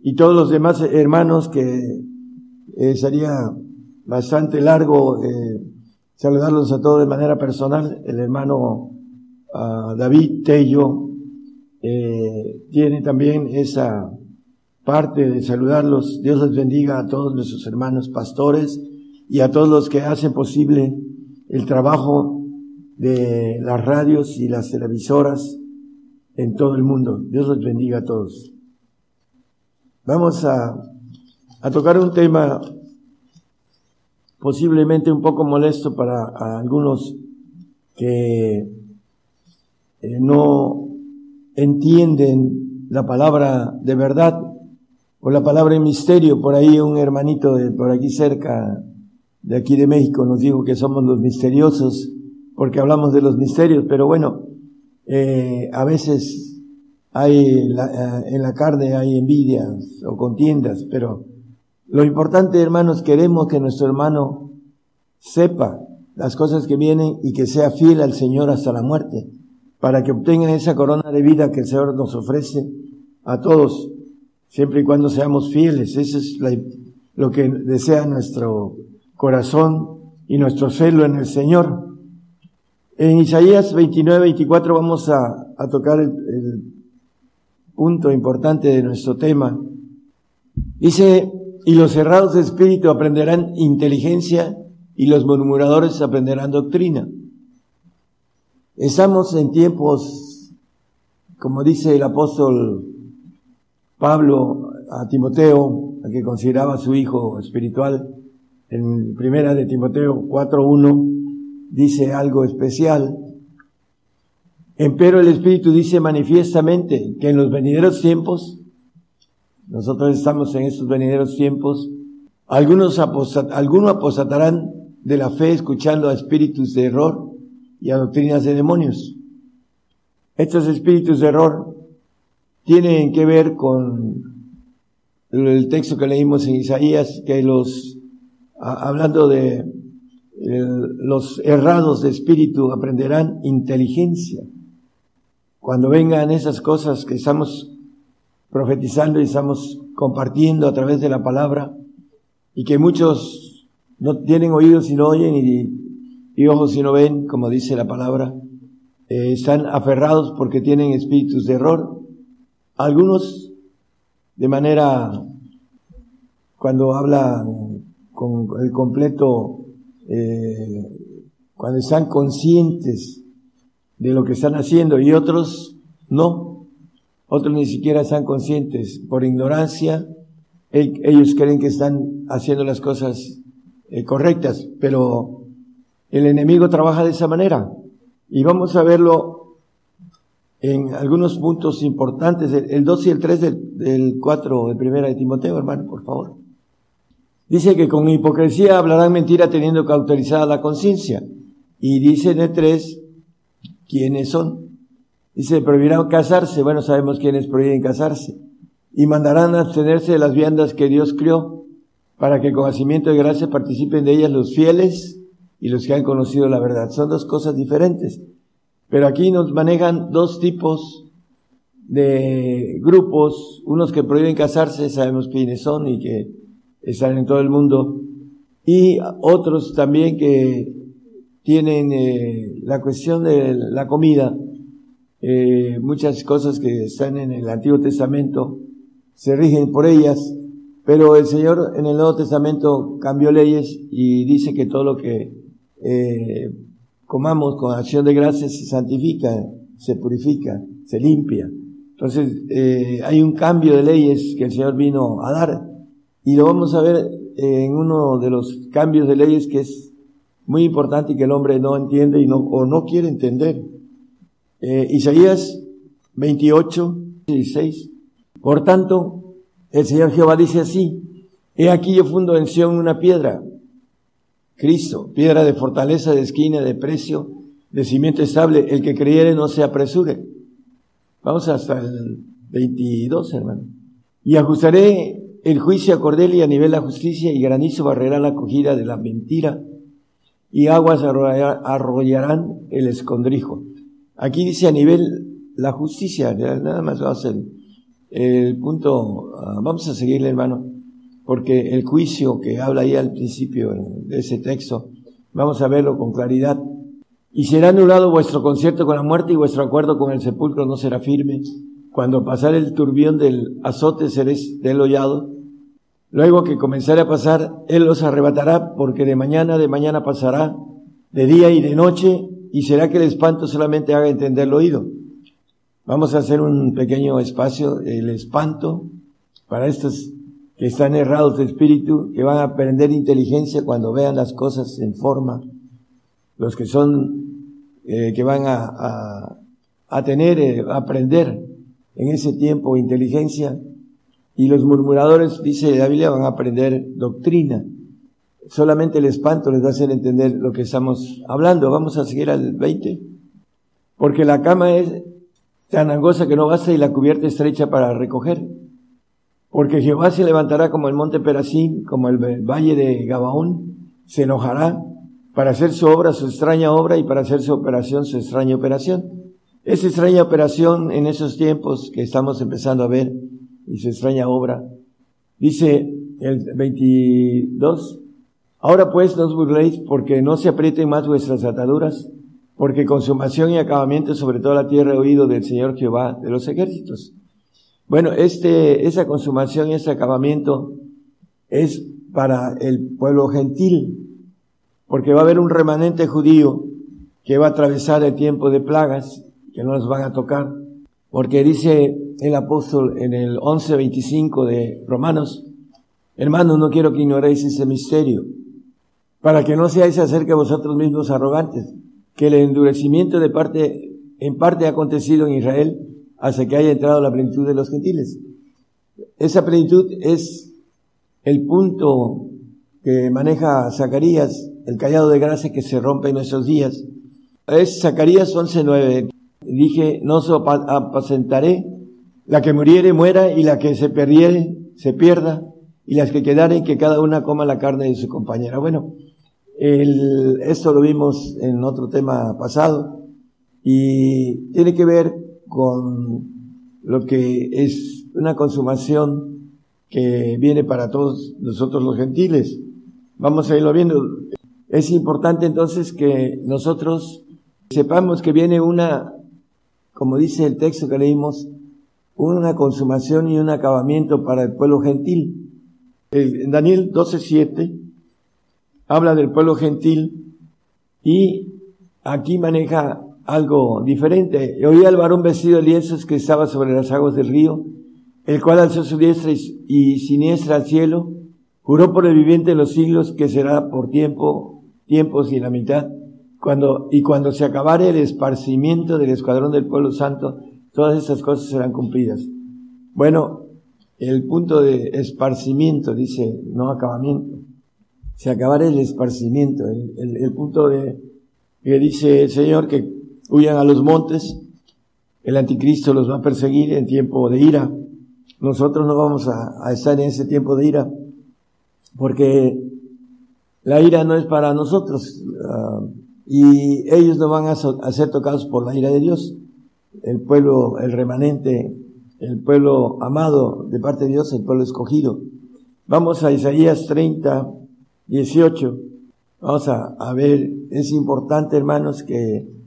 S6: Y todos los demás hermanos que sería bastante largo saludarlos a todos de manera personal. El hermano David Tello eh, tiene también esa parte de saludarlos. Dios les bendiga a todos nuestros hermanos pastores y a todos los que hacen posible el trabajo de las radios y las televisoras en todo el mundo. Dios los bendiga a todos. Vamos a, tocar un tema posiblemente un poco molesto para algunos que eh, no entienden la palabra de verdad o la palabra en misterio. Por ahí un hermanito de por aquí cerca, de aquí de México, nos dijo que somos los misteriosos porque hablamos de los misterios, pero bueno, eh, a veces hay la- eh, en la carne hay envidias o contiendas, pero lo importante, hermanos, queremos que nuestro hermano sepa las cosas que vienen y que sea fiel al Señor hasta la muerte, para que obtengan esa corona de vida que el Señor nos ofrece a todos, siempre y cuando seamos fieles. Eso es lo que desea nuestro corazón y nuestro celo en el Señor. En Isaías 29, 24 vamos a, a tocar el, el punto importante de nuestro tema. Dice, y los cerrados de espíritu aprenderán inteligencia y los murmuradores aprenderán doctrina. Estamos en tiempos, como dice el apóstol Pablo a Timoteo, a que consideraba su hijo espiritual, en primera de Timoteo 4.1, dice algo especial. Empero el Espíritu dice manifiestamente que en los venideros tiempos, nosotros estamos en estos venideros tiempos, algunos, apostat- algunos apostatarán de la fe escuchando a espíritus de error y a doctrinas de demonios. Estos espíritus de error tienen que ver con el texto que leímos en Isaías, que los, hablando de eh, los errados de espíritu aprenderán inteligencia. Cuando vengan esas cosas que estamos profetizando y estamos compartiendo a través de la palabra, y que muchos no tienen oídos y no oyen y, y ojos y no ven, como dice la palabra, eh, están aferrados porque tienen espíritus de error. Algunos de manera, cuando hablan con el completo, eh, cuando están conscientes de lo que están haciendo y otros no, otros ni siquiera están conscientes por ignorancia, el- ellos creen que están haciendo las cosas eh, correctas, pero el enemigo trabaja de esa manera y vamos a verlo en algunos puntos importantes, el, el 2 y el 3 del, del 4 de primera de Timoteo, hermano, por favor. Dice que con hipocresía hablarán mentira teniendo cauterizada la conciencia. Y dice en el 3, ¿quiénes son? Dice, prohibirán casarse, bueno, sabemos quiénes prohíben casarse. Y mandarán abstenerse de las viandas que Dios crió, para que con hacimiento de gracia participen de ellas los fieles y los que han conocido la verdad. Son dos cosas diferentes. Pero aquí nos manejan dos tipos de grupos, unos que prohíben casarse, sabemos quiénes son y que están en todo el mundo, y otros también que tienen eh, la cuestión de la comida, eh, muchas cosas que están en el Antiguo Testamento se rigen por ellas, pero el Señor en el Nuevo Testamento cambió leyes y dice que todo lo que eh, comamos con acción de gracias se santifica, se purifica, se limpia. Entonces, eh, hay un cambio de leyes que el Señor vino a dar y lo vamos a ver en uno de los cambios de leyes que es muy importante y que el hombre no entiende y no, o no quiere entender. Eh, Isaías 28, 16. Por tanto, el Señor Jehová dice así, he aquí yo fundo en Sion una piedra, Cristo, piedra de fortaleza, de esquina, de precio, de cimiento estable, el que creyere no se apresure. Vamos hasta el 22, hermano. Y ajustaré el juicio a Cordelia a nivel la justicia y granizo barrerá la acogida de la mentira y aguas arrolla- arrollarán el escondrijo. Aquí dice a nivel la justicia, nada más va a ser el punto, ah, vamos a seguirle hermano, porque el juicio que habla ahí al principio de ese texto, vamos a verlo con claridad. Y será anulado vuestro concierto con la muerte y vuestro acuerdo con el sepulcro no será firme. Cuando pasare el turbión del azote seréis delollado. Luego que comenzare a pasar, Él los arrebatará, porque de mañana, de mañana pasará, de día y de noche, y será que el espanto solamente haga entender el oído. Vamos a hacer un pequeño espacio, el espanto, para estos que están errados de espíritu, que van a aprender inteligencia cuando vean las cosas en forma, los que son, eh, que van a, a, a tener, eh, a aprender en ese tiempo inteligencia y los murmuradores, dice la Biblia, van a aprender doctrina. Solamente el espanto les va a hacer entender lo que estamos hablando. Vamos a seguir al 20. Porque la cama es tan angosta que no basta y la cubierta estrecha para recoger. Porque Jehová se levantará como el monte Perasín, como el valle de Gabaón, se enojará para hacer su obra, su extraña obra, y para hacer su operación, su extraña operación. Esa extraña operación en esos tiempos que estamos empezando a ver, y su extraña obra, dice el 22, ahora pues no os burléis porque no se aprieten más vuestras ataduras, porque consumación y acabamiento sobre toda la tierra he oído del Señor Jehová de los ejércitos. Bueno, este, esa consumación y ese acabamiento es para el pueblo gentil, porque va a haber un remanente judío que va a atravesar el tiempo de plagas que no nos van a tocar, porque dice el apóstol en el 11:25 de Romanos, hermanos, no quiero que ignoréis ese misterio, para que no seáis acerca de vosotros mismos arrogantes, que el endurecimiento de parte, en parte ha acontecido en Israel hasta que haya entrado la plenitud de los gentiles. Esa plenitud es el punto que maneja Zacarías el callado de gracia que se rompe en nuestros días. Es Zacarías 11.9. Dije, no se apacentaré, la que muriere muera y la que se perdiere se pierda y las que quedaren que cada una coma la carne de su compañera. Bueno, el, esto lo vimos en otro tema pasado y tiene que ver con lo que es una consumación que viene para todos nosotros los gentiles. Vamos a irlo viendo. Es importante entonces que nosotros sepamos que viene una, como dice el texto que leímos, una consumación y un acabamiento para el pueblo gentil. En Daniel 12:7 habla del pueblo gentil y aquí maneja algo diferente. Oí al varón vestido de lienzos que estaba sobre las aguas del río, el cual alzó su diestra y siniestra al cielo, juró por el viviente de los siglos que será por tiempo tiempos y la mitad, cuando, y cuando se acabare el esparcimiento del escuadrón del pueblo santo, todas estas cosas serán cumplidas. Bueno, el punto de esparcimiento, dice, no acabamiento. Se acabará el esparcimiento, el, punto de, que dice el Señor que huyan a los montes, el anticristo los va a perseguir en tiempo de ira. Nosotros no vamos a, estar en ese tiempo de ira, porque la ira no es para nosotros ah, y ellos no van a, ser tocados por la ira de Dios. El pueblo, el remanente, el pueblo amado de parte de Dios, el pueblo escogido. Vamos a Isaías 30, 18. Vamos a, a ver, es importante hermanos que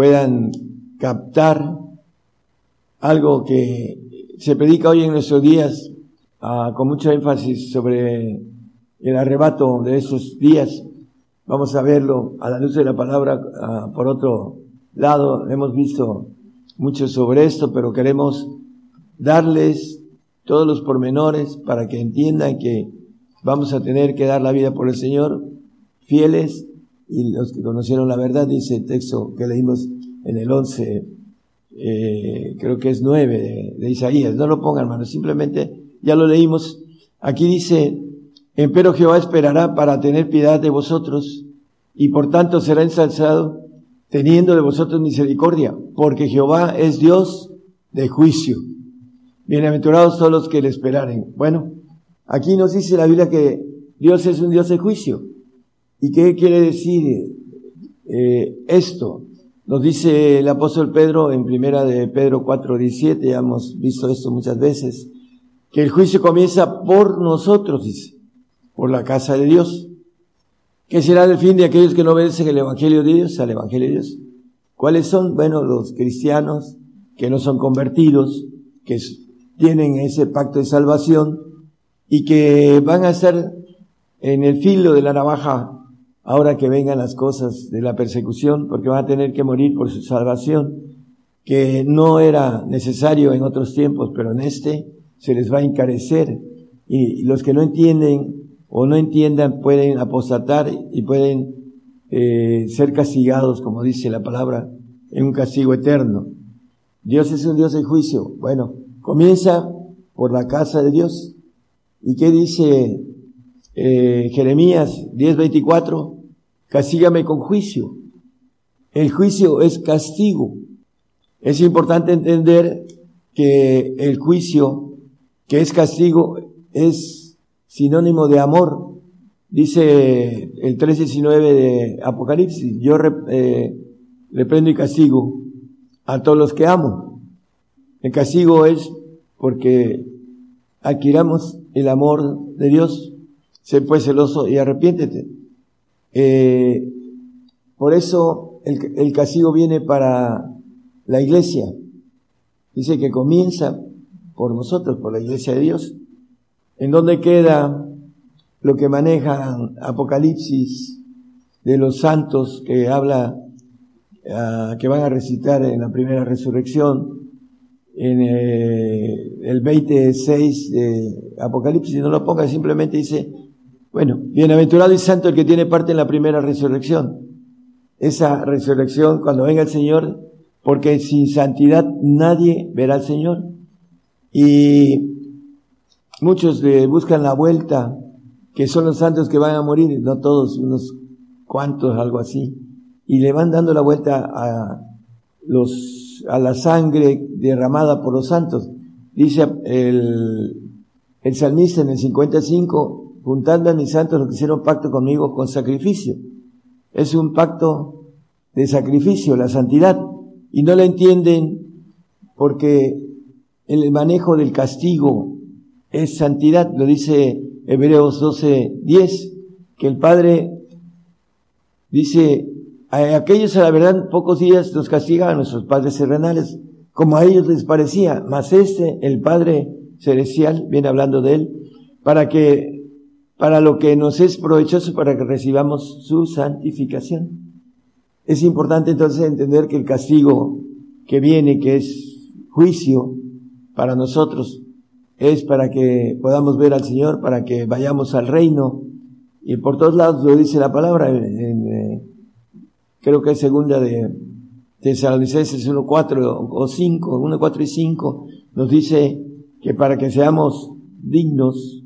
S6: puedan captar algo que se predica hoy en nuestros días ah, con mucho énfasis sobre el arrebato de esos días. Vamos a verlo a la luz de la palabra. Ah, por otro lado, hemos visto mucho sobre esto, pero queremos darles todos los pormenores para que entiendan que vamos a tener que dar la vida por el Señor, fieles, y los que conocieron la verdad, dice el texto que leímos en el 11, eh, creo que es 9 de, Isaías. No lo pongan, hermanos, simplemente ya lo leímos. Aquí dice, Empero Jehová esperará para tener piedad de vosotros, y por tanto será ensalzado, teniendo de vosotros misericordia, porque Jehová es Dios de juicio. Bienaventurados todos los que le esperaren. Bueno, aquí nos dice la Biblia que Dios es un Dios de juicio. ¿Y qué quiere decir eh, esto? Nos dice el apóstol Pedro en primera de Pedro 4:17, ya hemos visto esto muchas veces, que el juicio comienza por nosotros, dice por la casa de Dios. ¿Qué será el fin de aquellos que no obedecen el Evangelio de Dios, al Evangelio de Dios? ¿Cuáles son? Bueno, los cristianos que no son convertidos, que tienen ese pacto de salvación y que van a estar en el filo de la navaja ahora que vengan las cosas de la persecución, porque van a tener que morir por su salvación, que no era necesario en otros tiempos, pero en este se les va a encarecer. Y los que no entienden o no entiendan pueden apostatar y pueden eh, ser castigados, como dice la palabra, en un castigo eterno. Dios es un Dios de juicio. Bueno, comienza por la casa de Dios. ¿Y qué dice eh, Jeremías 10:24? Castígame con juicio. El juicio es castigo. Es importante entender que el juicio, que es castigo, es sinónimo de amor. Dice el 3.19 de Apocalipsis, yo eh, reprendo y castigo a todos los que amo. El castigo es porque adquiramos el amor de Dios. Sé pues celoso y arrepiéntete. Eh, por eso el, castigo viene para la iglesia. Dice que comienza por nosotros, por la iglesia de Dios. ¿En dónde queda lo que maneja Apocalipsis de los santos que habla, ah, que van a recitar en la primera resurrección? En eh, el 26 de Apocalipsis, no lo ponga, simplemente dice, bueno, bienaventurado y santo el que tiene parte en la primera resurrección. Esa resurrección, cuando venga el Señor, porque sin santidad nadie verá al Señor. Y muchos le buscan la vuelta, que son los santos que van a morir, no todos, unos cuantos, algo así, y le van dando la vuelta a los, a la sangre derramada por los santos. Dice el, el salmista en el 55, juntando a mis santos los que hicieron pacto conmigo con sacrificio. Es un pacto de sacrificio, la santidad y no la entienden porque el manejo del castigo es santidad, lo dice Hebreos 12, 10, que el Padre dice, a aquellos a la verdad pocos días los castigan a nuestros padres terrenales, como a ellos les parecía, mas este, el Padre celestial, viene hablando de él, para que, para lo que nos es provechoso para que recibamos su santificación. Es importante entonces entender que el castigo que viene, que es juicio para nosotros, es para que podamos ver al Señor, para que vayamos al reino. Y por todos lados lo dice la palabra, en, eh, creo que es segunda de Tesalonicenses 1, 4 o 5, 1, 4 y 5, nos dice que para que seamos dignos,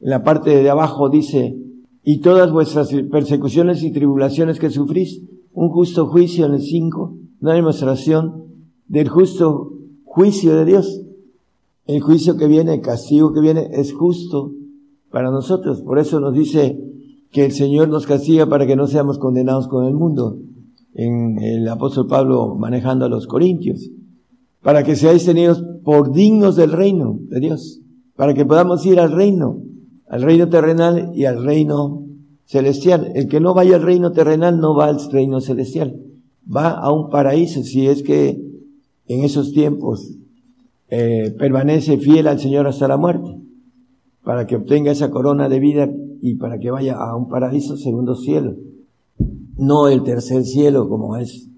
S6: en la parte de abajo dice, y todas vuestras persecuciones y tribulaciones que sufrís, un justo juicio en el 5, una demostración del justo juicio de Dios. El juicio que viene, el castigo que viene es justo para nosotros. Por eso nos dice que el Señor nos castiga para que no seamos condenados con el mundo. En el apóstol Pablo manejando a los corintios. Para que seáis tenidos por dignos del reino de Dios. Para que podamos ir al reino, al reino terrenal y al reino celestial. El que no vaya al reino terrenal no va al reino celestial. Va a un paraíso si es que en esos tiempos eh, permanece fiel al Señor hasta la muerte, para que obtenga esa corona de vida y para que vaya a un paraíso segundo cielo, no el tercer cielo como es,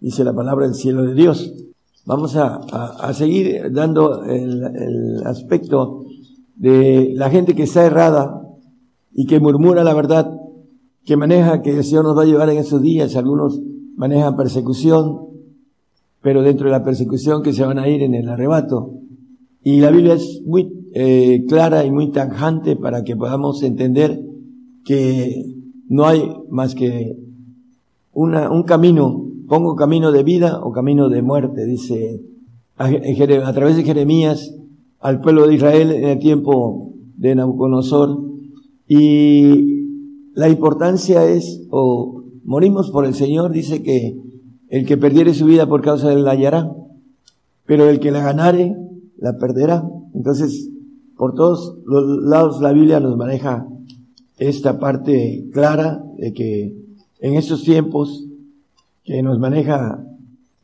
S6: dice la palabra, el cielo de Dios. Vamos a, a, seguir dando el, el aspecto de la gente que está errada, y que murmura la verdad, que maneja que el Señor nos va a llevar en esos días. Algunos manejan persecución, pero dentro de la persecución que se van a ir en el arrebato. Y la Biblia es muy eh, clara y muy tanjante para que podamos entender que no hay más que una, un camino, pongo camino de vida o camino de muerte, dice a, a través de Jeremías al pueblo de Israel en el tiempo de Nabucodonosor y la importancia es, o morimos por el Señor, dice que el que perdiere su vida por causa de él la hallará, pero el que la ganare, la perderá. Entonces, por todos los lados la Biblia nos maneja esta parte clara de que en estos tiempos que nos maneja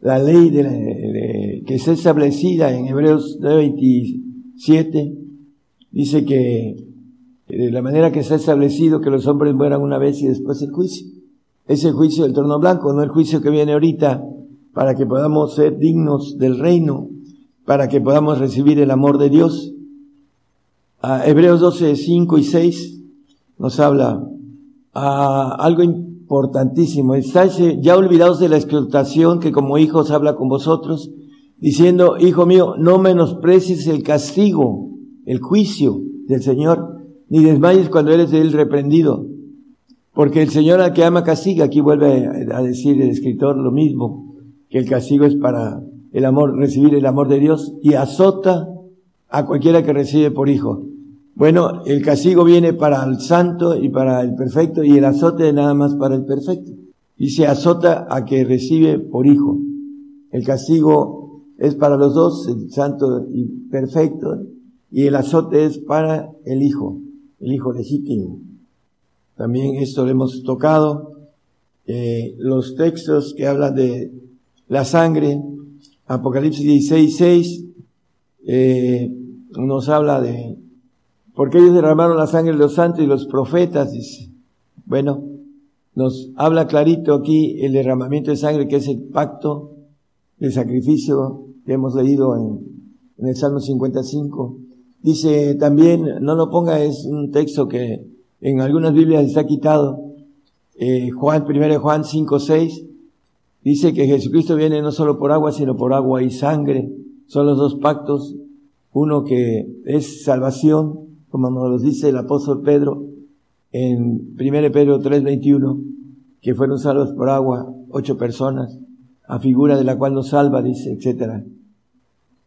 S6: la ley de, que está establecida en Hebreos 9:27, dice que de la manera que está establecido que los hombres mueran una vez y después el juicio. Es el juicio del trono blanco, no el juicio que viene ahorita, para que podamos ser dignos del reino, para que podamos recibir el amor de Dios. Hebreos 12, 5 y 6 nos habla a algo importantísimo. Estáis ya olvidados de la explotación que como hijos habla con vosotros diciendo, hijo mío, no menosprecies el castigo, el juicio del Señor, ni desmayes cuando eres de él reprendido. Porque el Señor al que ama castiga, aquí vuelve a decir el escritor lo mismo, que el castigo es para el amor, recibir el amor de Dios, y azota a cualquiera que recibe por hijo. Bueno, el castigo viene para el santo y para el perfecto, y el azote nada más para el perfecto. Y se azota a que recibe por hijo. El castigo es para los dos, el santo y perfecto, y el azote es para el hijo, el hijo legítimo. También esto lo hemos tocado. Eh, los textos que hablan de la sangre, Apocalipsis 16, 6, eh, nos habla de, porque ellos derramaron la sangre de los santos y los profetas, dice. Bueno, nos habla clarito aquí el derramamiento de sangre, que es el pacto de sacrificio que hemos leído en, en el Salmo 55. Dice también, no lo ponga, es un texto que en algunas Biblias está quitado. Eh, Juan, 1 Juan 5, 6, dice que Jesucristo viene no solo por agua, sino por agua y sangre. Son los dos pactos. Uno que es salvación, como nos dice el apóstol Pedro en 1 Pedro 3, 21, que fueron salvos por agua ocho personas, a figura de la cual nos salva, dice, etcétera.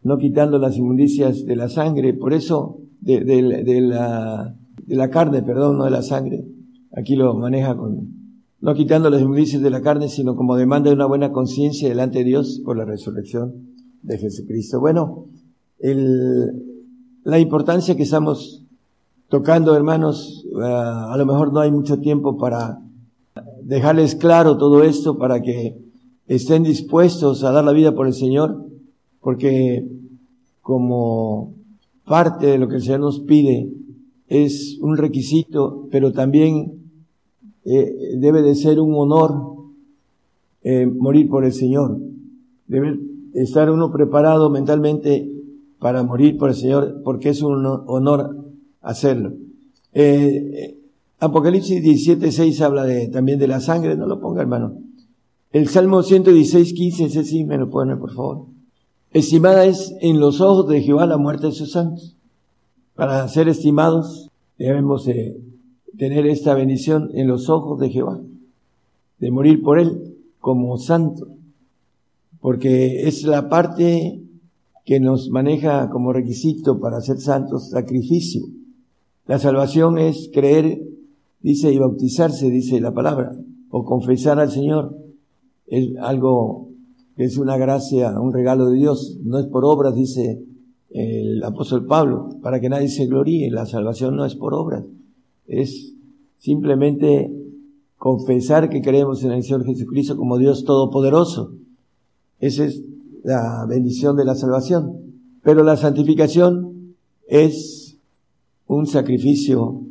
S6: No quitando las inmundicias de la sangre, por eso, de, de- la, de la carne, perdón, no de la sangre. Aquí lo maneja con, no quitando las inmundicias de la carne, sino como demanda de una buena conciencia delante de Dios por la resurrección de Jesucristo. Bueno, el, la importancia que estamos tocando, hermanos, ah, a lo mejor no hay mucho tiempo para dejarles claro todo esto, para que estén dispuestos a dar la vida por el Señor, porque como parte de lo que el Señor nos pide es un requisito, pero también eh, debe de ser un honor eh, morir por el Señor. Debe estar uno preparado mentalmente para morir por el Señor, porque es un honor hacerlo. Eh, Apocalipsis 17, 6 habla de, también de la sangre, no lo ponga hermano. El Salmo 116, 15, ese sí me lo pone por favor. Estimada es en los ojos de Jehová la muerte de sus santos. Para ser estimados debemos de tener esta bendición en los ojos de Jehová, de morir por él como santo, porque es la parte que nos maneja como requisito para ser santos, sacrificio. La salvación es creer, dice, y bautizarse, dice la palabra, o confesar al Señor. Es algo que es una gracia, un regalo de Dios, no es por obras, dice el apóstol Pablo, para que nadie se gloríe. La salvación no es por obras, es simplemente confesar que creemos en el Señor Jesucristo como Dios Todopoderoso. Esa es la bendición de la salvación. Pero la santificación es un sacrificio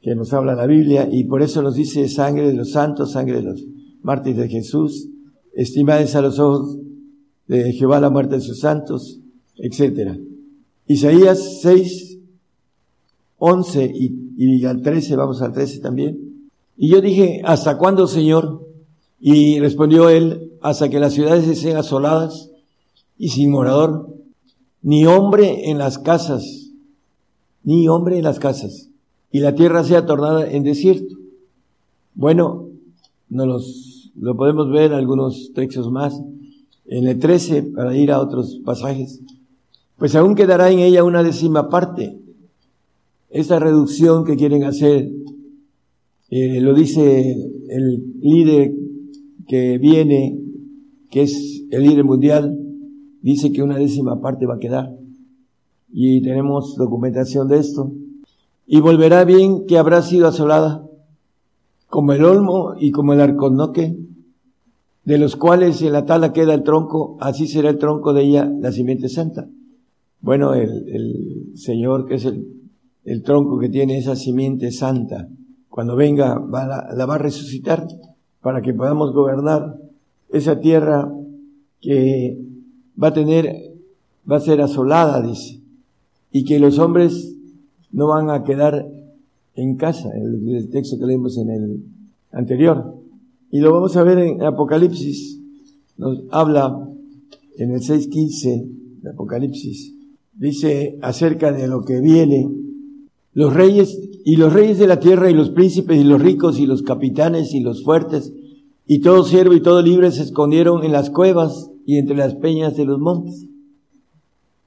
S6: que nos habla la Biblia y por eso nos dice sangre de los santos, sangre de los mártires de Jesús, estimades a los ojos de Jehová la muerte de sus santos, etc. Isaías 6, 11 y, al 13, vamos al 13 también. Y yo dije, ¿hasta cuándo, Señor? Y respondió él, hasta que las ciudades sean asoladas y sin morador, ni hombre en las casas, ni hombre en las casas, y la tierra sea tornada en desierto. Bueno, no los, lo podemos ver algunos textos más en el 13 para ir a otros pasajes. Pues aún quedará en ella una décima parte. Esta reducción que quieren hacer, eh, lo dice el líder que viene, que es el líder mundial, dice que una décima parte va a quedar. Y tenemos documentación de esto. Y volverá bien que habrá sido asolada, como el olmo y como el arconoque, de los cuales en la tala queda el tronco, así será el tronco de ella la simiente santa. Bueno, el, el Señor, que es el, el tronco que tiene esa simiente santa, cuando venga va la, la va a resucitar para que podamos gobernar esa tierra que va a tener, va a ser asolada, dice, y que los hombres no van a quedar en casa, el, texto que leímos en el anterior. Y lo vamos a ver en Apocalipsis, nos habla en el 6.15 de Apocalipsis, dice acerca de lo que viene, los reyes y los reyes de la tierra y los príncipes y los ricos y los capitanes y los fuertes y todo siervo y todo libre se escondieron en las cuevas y entre las peñas de los montes,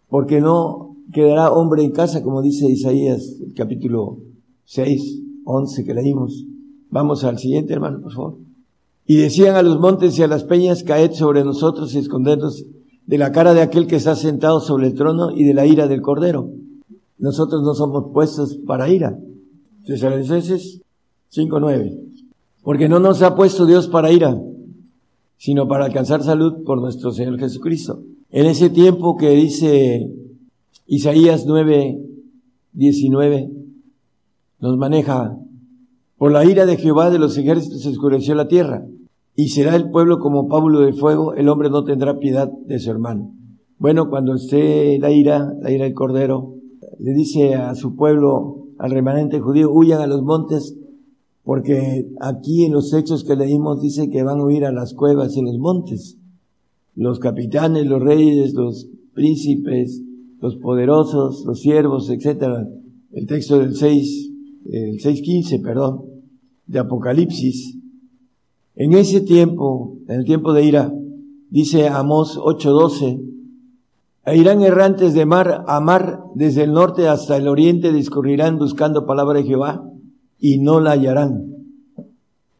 S6: porque no quedará hombre en casa, como dice Isaías, el capítulo 6, 11 que leímos. Vamos al siguiente, hermano, por favor. Y decían a los montes y a las peñas, caed sobre nosotros y escondernos de la cara de aquel que está sentado sobre el trono y de la ira del cordero. Nosotros no somos puestos para ira. Tesalonicenses 5.9. Porque no nos ha puesto Dios para ira, sino para alcanzar salud por nuestro Señor Jesucristo. En ese tiempo que dice Isaías 9, 19, nos maneja, por la ira de Jehová de los ejércitos se oscureció la tierra, y será el pueblo como pábulo de fuego, el hombre no tendrá piedad de su hermano. Bueno, cuando esté la ira, la ira del cordero, le dice a su pueblo, al remanente judío, huyan a los montes, porque aquí en los hechos que leímos dice que van a huir a las cuevas y los montes. Los capitanes, los reyes, los príncipes, los poderosos, los siervos, etcétera. El texto del 6, el 6.15, perdón, de Apocalipsis, en ese tiempo, en el tiempo de ira, dice Amós 8:12, e irán errantes de mar a mar, desde el norte hasta el oriente discurrirán buscando palabra de Jehová y no la hallarán.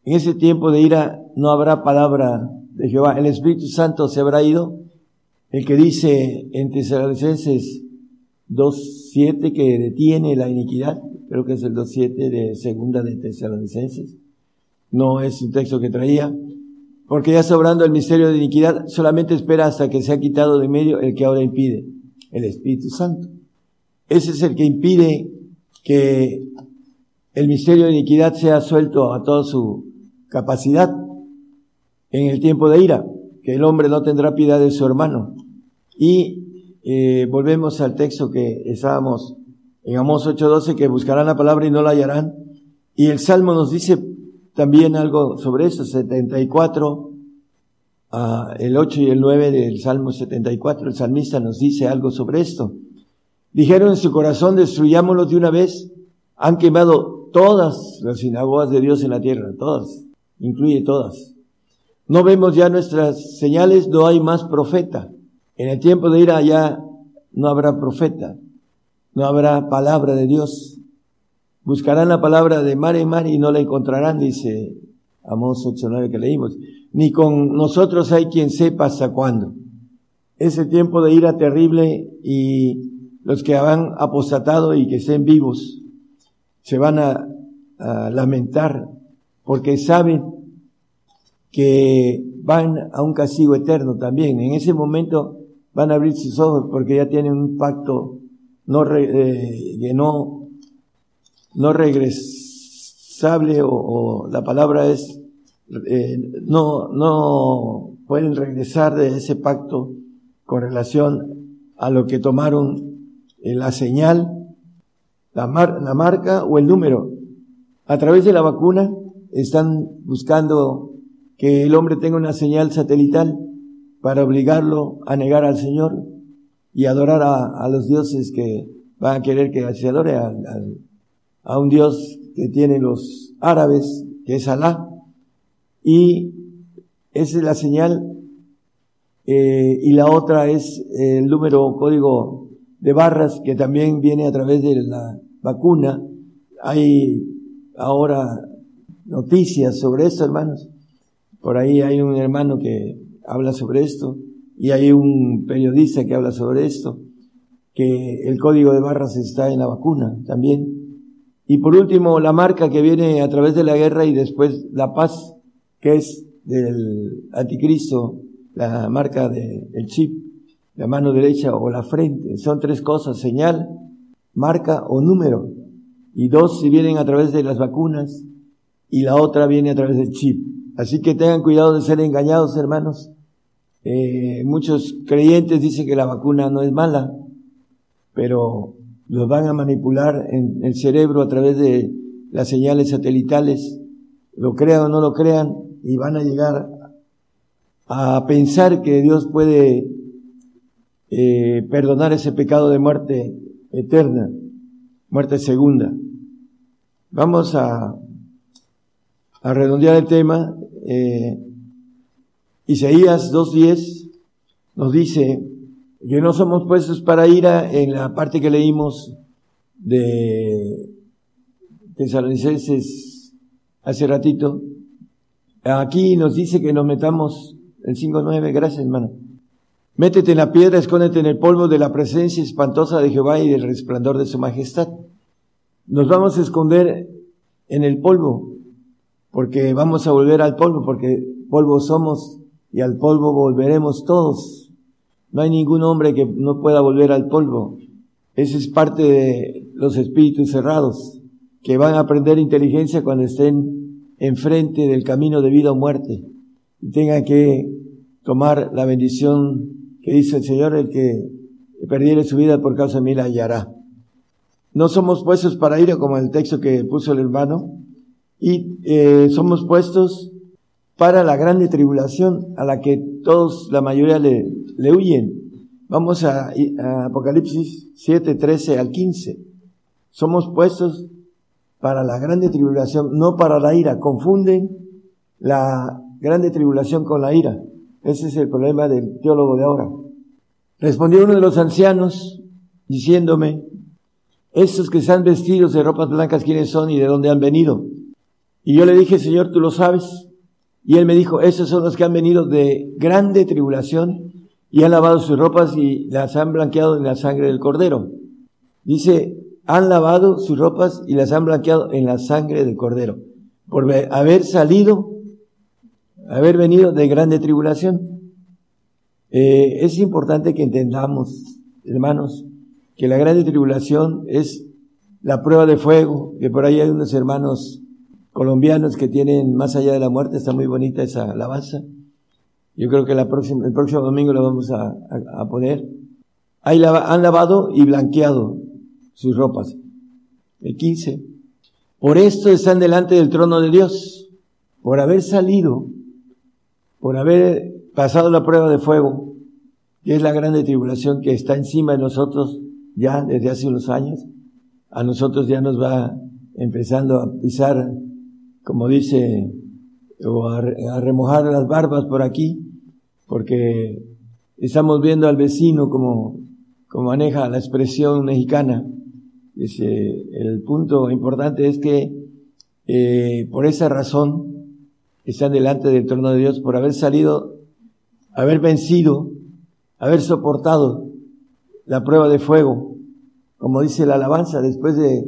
S6: En ese tiempo de ira no habrá palabra de Jehová. El Espíritu Santo se habrá ido. El que dice en Tesalonicenses 2.7 que detiene la iniquidad, creo que es el 2.7 de segunda de Tesalonicenses no es un texto que traía, porque ya sobrando el misterio de iniquidad, solamente espera hasta que se ha quitado de medio el que ahora impide, el Espíritu Santo. Ese es el que impide que el misterio de iniquidad sea suelto a toda su capacidad en el tiempo de ira, que el hombre no tendrá piedad de su hermano. Y eh, volvemos al texto que estábamos en Amós 8:12, que buscarán la palabra y no la hallarán. Y el Salmo nos dice, también algo sobre eso, 74, ah, el 8 y el 9 del Salmo 74, el salmista nos dice algo sobre esto. Dijeron en su corazón, destruyámoslos de una vez. Han quemado todas las sinagogas de Dios en la tierra, todas, incluye todas. No vemos ya nuestras señales, no hay más profeta. En el tiempo de ira ya no habrá profeta, no habrá palabra de Dios. Buscarán la palabra de mar en mar y no la encontrarán, dice Amós 8.9 que leímos. Ni con nosotros hay quien sepa hasta cuándo. Ese tiempo de ira terrible y los que han apostatado y que estén vivos se van a, a lamentar porque saben que van a un castigo eterno también. En ese momento van a abrir sus ojos porque ya tienen un pacto no eh, que no no regresable o, o la palabra es eh, no no pueden regresar de ese pacto con relación a lo que tomaron eh, la señal, la, mar, la marca o el número. A través de la vacuna están buscando que el hombre tenga una señal satelital para obligarlo a negar al Señor y adorar a, los dioses que van a querer que se adore a un Dios que tienen los árabes, que es Alá, y esa es la señal, eh, y la otra es el número código de barras que también viene a través de la vacuna. Hay ahora noticias sobre esto, hermanos. Por ahí hay un hermano que habla sobre esto y hay un periodista que habla sobre esto, que el código de barras está en la vacuna también. Y por último, la marca que viene a través de la guerra y después la paz, que es del anticristo, la marca del chip, la mano derecha o la frente. Son tres cosas, señal, marca o número. Y dos si vienen a través de las vacunas y la otra viene a través del chip. Así que tengan cuidado de ser engañados, hermanos. Eh, muchos creyentes dicen que la vacuna no es mala, pero los van a manipular en el cerebro a través de las señales satelitales, lo crean o no lo crean, y van a llegar a pensar que Dios puede eh, perdonar ese pecado de muerte eterna, muerte segunda. Vamos a, a redondear el tema. Eh, Isaías 2.10 nos dice que no somos puestos para ira en la parte que leímos de Tesalonicenses hace ratito. Aquí nos dice que nos metamos el 5.9, gracias hermano. Métete en la piedra, escóndete en el polvo de la presencia espantosa de Jehová y del resplandor de su majestad. Nos vamos a esconder en el polvo, porque vamos a volver al polvo, porque polvo somos y al polvo volveremos todos. No hay ningún hombre que no pueda volver al polvo. Esa es parte de los espíritus cerrados, que van a aprender inteligencia cuando estén enfrente del camino de vida o muerte y tengan que tomar la bendición que dice el Señor, el que perdiere su vida por causa de mí la hallará. No somos puestos para ir, como el texto que puso el hermano, y eh, somos puestos para la grande tribulación a la que todos, la mayoría le, le huyen. Vamos a, a Apocalipsis 7, 13 al 15. Somos puestos para la grande tribulación, no para la ira. Confunden la grande tribulación con la ira. Ese es el problema del teólogo de ahora. Respondió uno de los ancianos diciéndome, esos que están vestidos de ropas blancas, ¿quiénes son y de dónde han venido? Y yo le dije, Señor, tú lo sabes. Y él me dijo, esos son los que han venido de grande tribulación y han lavado sus ropas y las han blanqueado en la sangre del cordero. Dice, han lavado sus ropas y las han blanqueado en la sangre del cordero. Por haber salido, haber venido de grande tribulación. Eh, es importante que entendamos, hermanos, que la grande tribulación es la prueba de fuego, que por ahí hay unos hermanos colombianos que tienen más allá de la muerte, está muy bonita esa alabanza. Yo creo que la próxima, el próximo domingo lo vamos a, a, poner. Ahí han lavado y blanqueado sus ropas. El 15. Por esto están delante del trono de Dios, por haber salido, por haber pasado la prueba de fuego, que es la grande tribulación que está encima de nosotros ya desde hace unos años. A nosotros ya nos va empezando a pisar como dice, o a, remojar las barbas por aquí, porque estamos viendo al vecino como, como maneja la expresión mexicana. Dice, el punto importante es que eh, por esa razón están delante del trono de Dios, por haber salido, haber vencido, haber soportado la prueba de fuego, como dice la alabanza, después de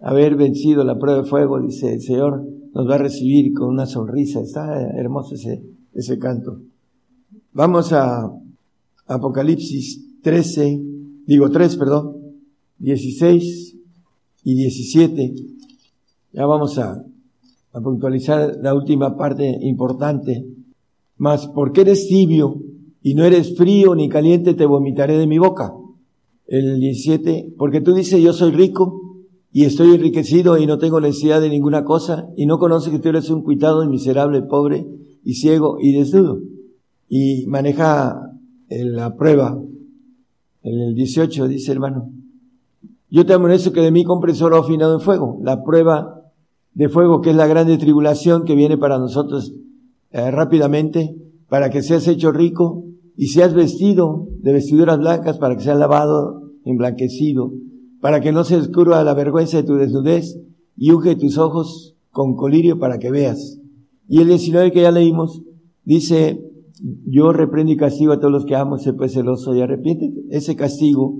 S6: haber vencido la prueba de fuego, dice el Señor, nos va a recibir con una sonrisa. Está hermoso ese, ese canto. Vamos a Apocalipsis 13, digo 3, perdón, 16 y 17. Ya vamos a, a puntualizar la última parte importante. Mas porque eres tibio y no eres frío ni caliente, te vomitaré de mi boca. El 17, porque tú dices yo soy rico y estoy enriquecido y no tengo necesidad de ninguna cosa y no conoce que tú eres un cuitado y miserable, pobre y ciego y desnudo. Y maneja la prueba. En el 18 dice hermano, yo te amonesto que de mí compres oro afinado en fuego. La prueba de fuego que es la grande tribulación que viene para nosotros eh, rápidamente, para que seas hecho rico y seas vestido de vestiduras blancas para que seas lavado, emblanquecido para que no se descubra la vergüenza de tu desnudez y unge tus ojos con colirio para que veas. Y el 19 que ya leímos dice, yo reprendo y castigo a todos los que amo, sé pues celoso y arrepiéntete. Ese castigo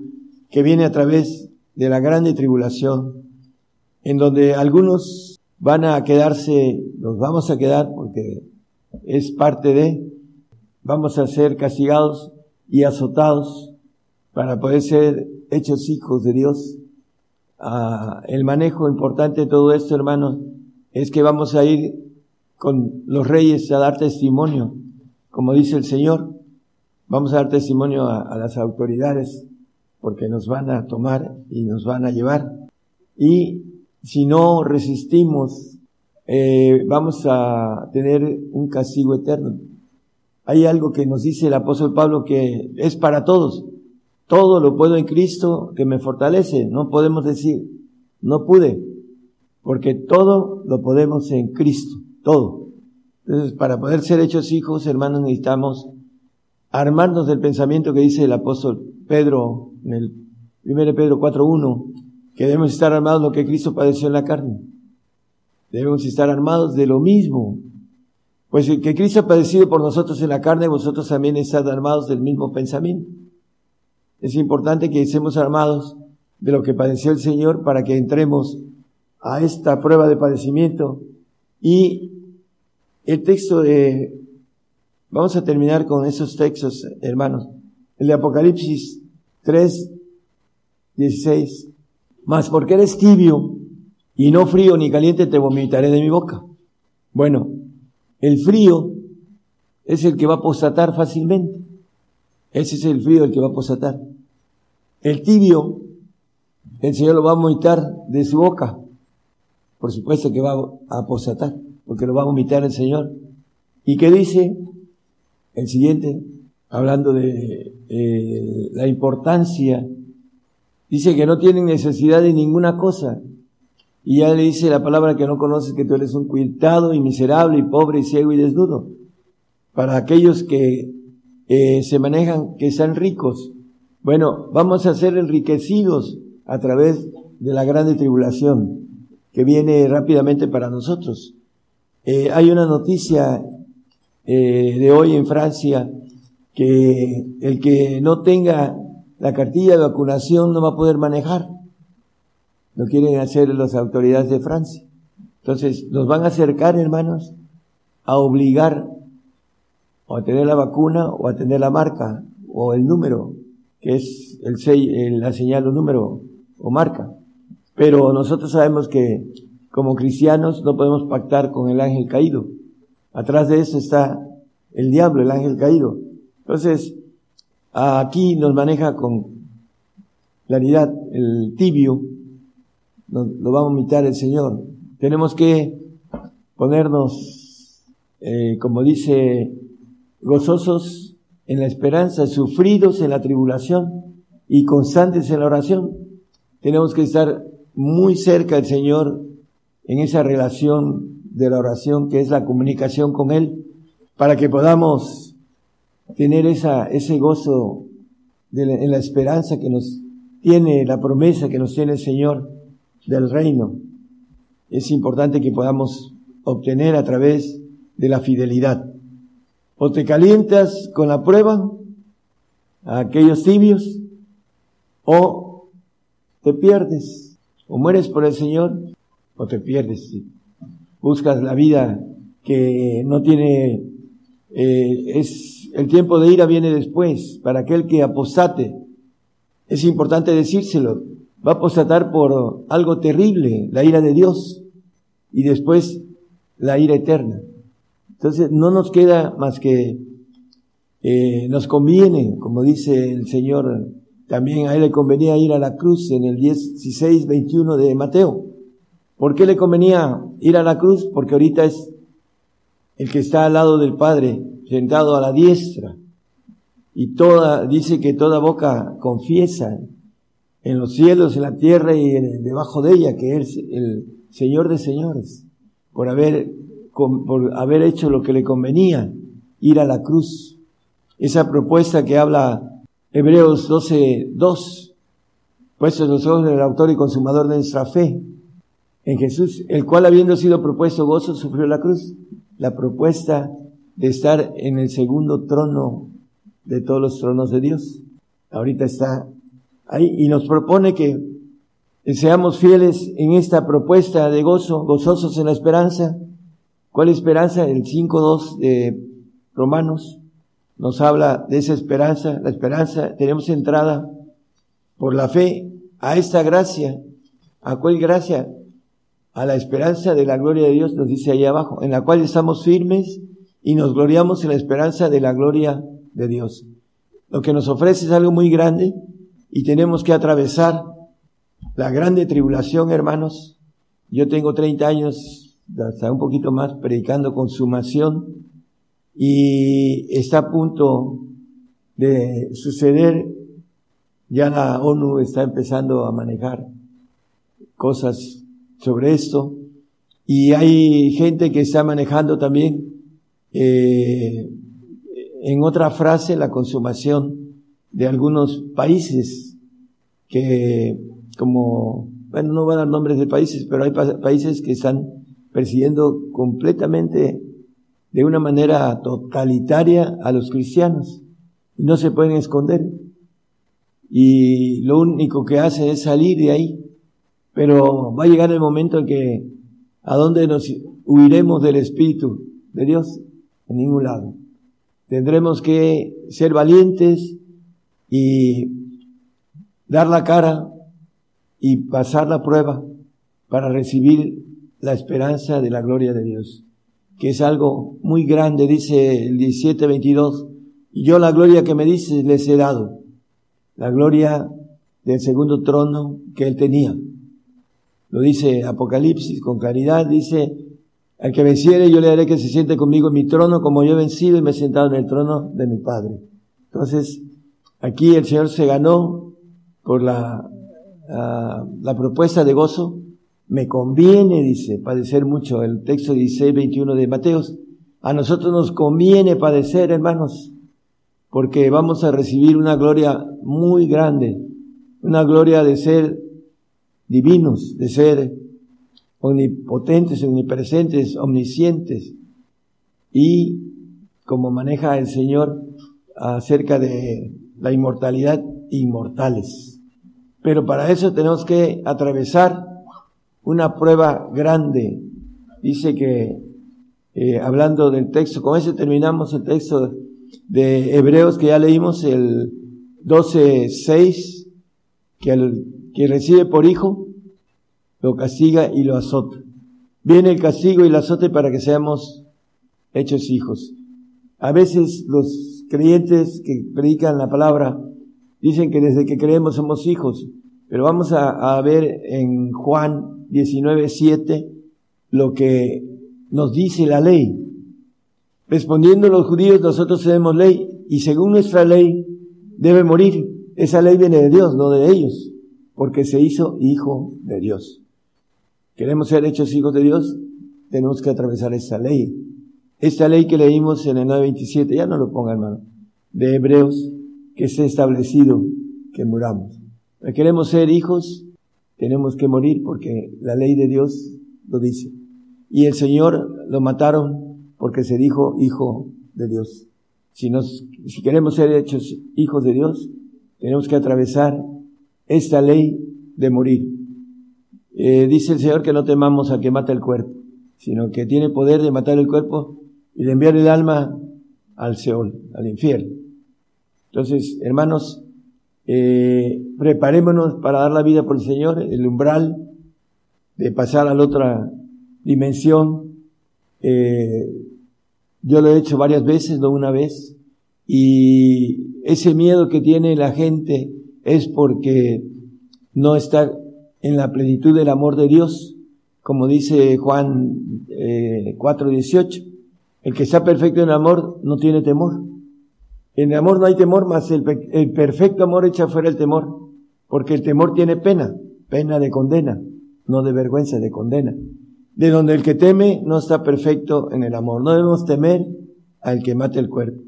S6: que viene a través de la grande tribulación, en donde algunos van a quedarse, los vamos a quedar porque es parte de, vamos a ser castigados y azotados para poder ser hechos hijos de Dios. Ah, el manejo importante de todo esto, hermanos, es que vamos a ir con los reyes a dar testimonio, como dice el Señor. Vamos a dar testimonio a, las autoridades porque nos van a tomar y nos van a llevar. Y si no resistimos, eh, vamos a tener un castigo eterno. Hay algo que nos dice el apóstol Pablo que es para todos, todo lo puedo en Cristo que me fortalece. No podemos decir, no pude, porque todo lo podemos en Cristo, todo. Entonces, para poder ser hechos hijos, hermanos, necesitamos armarnos del pensamiento que dice el apóstol Pedro en el 1 Pedro 4.1, que debemos estar armados de lo que Cristo padeció en la carne. Debemos estar armados de lo mismo. Pues el que Cristo ha padecido por nosotros en la carne, vosotros también estad armados del mismo pensamiento. Es importante que estemos armados de lo que padeció el Señor para que entremos a esta prueba de padecimiento. Y el texto de, vamos a terminar con esos textos, hermanos. El de Apocalipsis 3, 16. Mas porque eres tibio y no frío ni caliente, te vomitaré de mi boca. Bueno, el frío es el que va a apostatar fácilmente. Ese es el frío el que va a apostatar. El tibio, el Señor lo va a vomitar de su boca. Por supuesto que va a apostatar, porque lo va a vomitar el Señor. ¿Y qué dice? El siguiente, hablando de eh, la importancia, dice que no tienen necesidad de ninguna cosa. Y ya le dice la palabra que no conoces que tú eres un cuitado y miserable y pobre y ciego y desnudo. Para aquellos que eh, se manejan, que sean ricos. Bueno, vamos a ser enriquecidos a través de la grande tribulación que viene rápidamente para nosotros. Eh, hay una noticia eh, de hoy en Francia que el que no tenga la cartilla de vacunación no va a poder manejar. Lo quieren hacer las autoridades de Francia. Entonces, nos van a acercar, hermanos, a obligar o a tener la vacuna o a tener la marca o el número, que es el, el la señal o número o marca. Pero nosotros sabemos que como cristianos no podemos pactar con el ángel caído. Atrás de eso está el diablo, el ángel caído. Entonces, aquí nos maneja con claridad el tibio, lo va a vomitar el Señor. Tenemos que ponernos, eh, como dice, gozosos en la esperanza, sufridos en la tribulación y constantes en la oración. Tenemos que estar muy cerca del Señor en esa relación de la oración que es la comunicación con Él, para que podamos tener esa, ese gozo de en la esperanza que nos tiene, la promesa que nos tiene el Señor del reino. Es importante que podamos obtener a través de la fidelidad. O te calientas con la prueba a aquellos tibios, o te pierdes, o mueres por el Señor, o te pierdes. Buscas la vida que no tiene, eh, es, el tiempo de ira viene después, para aquel que apostate. Es importante decírselo, va a apostatar por algo terrible, la ira de Dios, y después la ira eterna. Entonces no nos queda más que eh, nos conviene, como dice el Señor, también a él le convenía ir a la cruz en el 16, 21 de Mateo. ¿Por qué le convenía ir a la cruz? Porque ahorita es el que está al lado del Padre, sentado a la diestra. Y toda, dice que toda boca confiesa en los cielos, en la tierra y debajo de ella, que es el Señor de señores, por haber, por haber hecho lo que le convenía, ir a la cruz. Esa propuesta que habla Hebreos 12, 2, puestos los ojos del autor y consumador de nuestra fe, en Jesús, el cual habiendo sido propuesto gozo, sufrió la cruz. La propuesta de estar en el segundo trono de todos los tronos de Dios. Ahorita está ahí y nos propone que seamos fieles en esta propuesta de gozo, gozosos en la esperanza. ¿Cuál esperanza? El 5.2 de Romanos nos habla de esa esperanza. La esperanza, tenemos entrada por la fe a esta gracia. ¿A cuál gracia? A la esperanza de la gloria de Dios, nos dice ahí abajo, en la cual estamos firmes y nos gloriamos en la esperanza de la gloria de Dios. Lo que nos ofrece es algo muy grande, y tenemos que atravesar la grande tribulación, hermanos. Yo tengo 30 años, hasta un poquito más, predicando consumación y está a punto de suceder. Ya la ONU está empezando a manejar cosas sobre esto y hay gente que está manejando también eh, en otra frase la consumación de algunos países que como bueno no voy a dar nombres de países pero hay pa- países que están persiguiendo completamente de una manera totalitaria a los cristianos y no se pueden esconder y lo único que hacen es salir de ahí pero va a llegar el momento en que ¿a dónde nos huiremos del Espíritu de Dios? En ningún lado. Tendremos que ser valientes y dar la cara y pasar la prueba para recibir la esperanza de la gloria de Dios, que es algo muy grande, dice el 17:22, y yo la gloria que me dices les he dado, la gloria del segundo trono que él tenía. Lo dice Apocalipsis con claridad, dice, al que venciere yo le haré que se siente conmigo en mi trono como yo he vencido y me he sentado en el trono de mi Padre. Entonces, aquí el Señor se ganó por la, ah, la propuesta de gozo. Me conviene, dice, padecer mucho. El texto 16, 21 de Mateos. A nosotros nos conviene padecer, hermanos, porque vamos a recibir una gloria muy grande, una gloria de ser divinos, de ser omnipotentes, omnipresentes, omniscientes. Y como maneja el Señor acerca de la inmortalidad, inmortales. Pero para eso tenemos que atravesar una prueba grande. Dice que, eh, hablando del texto, con ese terminamos el texto de Hebreos que ya leímos, el 12.6, que el que recibe por hijo, lo castiga y lo azota. Viene el castigo y el azote para que seamos hechos hijos. A veces los creyentes que predican la palabra dicen que desde que creemos somos hijos, pero vamos a, a ver en Juan 19.7 lo que nos dice la ley. Respondiendo los judíos, nosotros tenemos ley y según nuestra ley debe morir. Esa ley viene de Dios, no de ellos, porque se hizo hijo de Dios. Queremos ser hechos hijos de Dios, tenemos que atravesar esta ley. Esta ley que leímos en el 9.27, ya no lo ponga hermano, de Hebreos, que se ha establecido que muramos. Queremos ser hijos, tenemos que morir porque la ley de Dios lo dice. Y el Señor lo mataron porque se dijo hijo de Dios. Si nos, si queremos ser hechos hijos de Dios, tenemos que atravesar esta ley de morir. Eh, dice el Señor que no temamos a que mata el cuerpo, sino que tiene poder de matar el cuerpo y de enviar el alma al Seol, al infierno. Entonces, hermanos, eh, preparémonos para dar la vida por el Señor, el umbral de pasar a la otra dimensión. Eh, yo lo he hecho varias veces, no una vez, y ese miedo que tiene la gente es porque no está en la plenitud del amor de Dios, como dice Juan eh, 4:18. El que está perfecto en amor no tiene temor. En el amor no hay temor, más el, pe- el perfecto amor echa fuera el temor, porque el temor tiene pena, pena de condena, no de vergüenza, de condena. De donde el que teme no está perfecto en el amor. No debemos temer al que mate el cuerpo.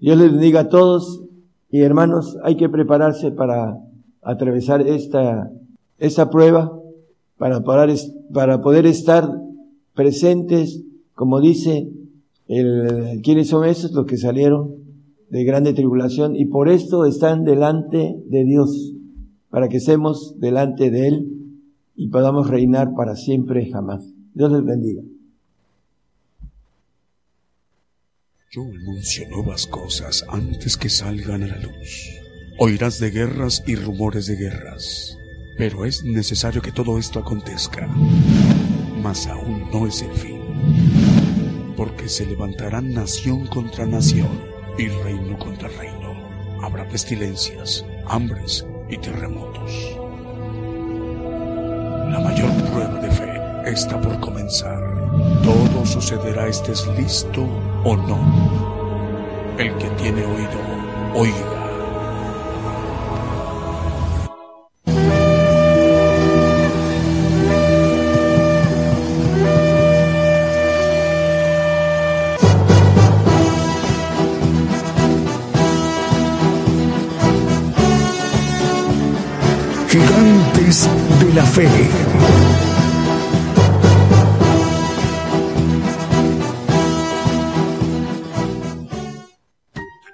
S6: Dios les bendiga a todos y hermanos, hay que prepararse para atravesar esta, esta prueba, para, para poder estar presentes, como dice, el, ¿quiénes son esos? Los que salieron de grande tribulación y por esto están delante de Dios, para que estemos delante de Él y podamos reinar para siempre y jamás. Dios les bendiga.
S5: Yo anuncio nuevas cosas antes que salgan a la luz. Oirás de guerras y rumores de guerras, pero es necesario que todo esto acontezca. Mas aún no es el fin, porque se levantarán nación contra nación y reino contra reino. Habrá pestilencias, hambres y terremotos. La mayor prueba de fe está por comenzar. Todo sucederá estés listo o no. El que tiene oído, oiga. Fe.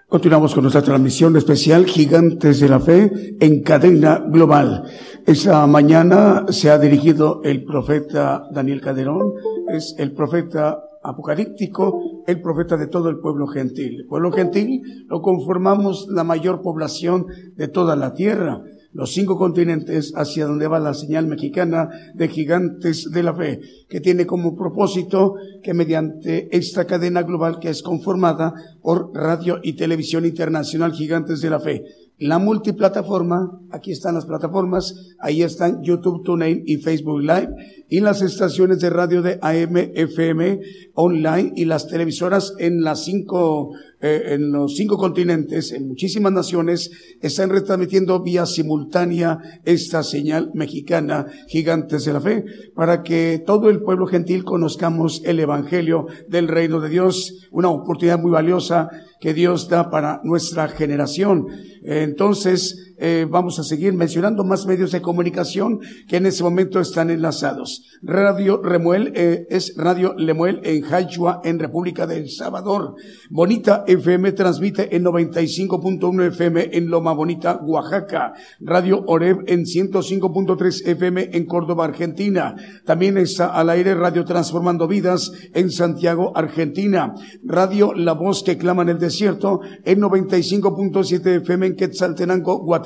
S2: Continuamos con nuestra transmisión especial Gigantes de la Fe en cadena global. Esta mañana se ha dirigido el profeta Daniel Calderón, es el profeta apocalíptico, el profeta de todo el pueblo gentil. El pueblo gentil lo conformamos la mayor población de toda la tierra los cinco continentes hacia donde va la señal mexicana de gigantes de la fe, que tiene como propósito que mediante esta cadena global que es conformada por radio y televisión internacional gigantes de la fe, la multiplataforma, aquí están las plataformas, ahí están YouTube, TuneIn y Facebook Live, y las estaciones de radio de AM, FM, online y las televisoras en las cinco, eh, en los cinco continentes, en muchísimas naciones, están retransmitiendo vía simultánea esta señal mexicana, gigantes de la fe, para que todo el pueblo gentil conozcamos el evangelio del reino de Dios, una oportunidad muy valiosa que Dios da para nuestra generación. Entonces, eh, vamos a seguir mencionando más medios de comunicación que en ese momento están enlazados. Radio Remuel eh, es Radio Lemuel en Jayua, en República del Salvador. Bonita FM transmite en 95.1 FM en Loma Bonita, Oaxaca. Radio Oreb en 105.3 FM en Córdoba, Argentina. También está al aire Radio Transformando Vidas en Santiago, Argentina. Radio La Voz que clama en el desierto en 95.7 FM en Quetzaltenango, Guatemala.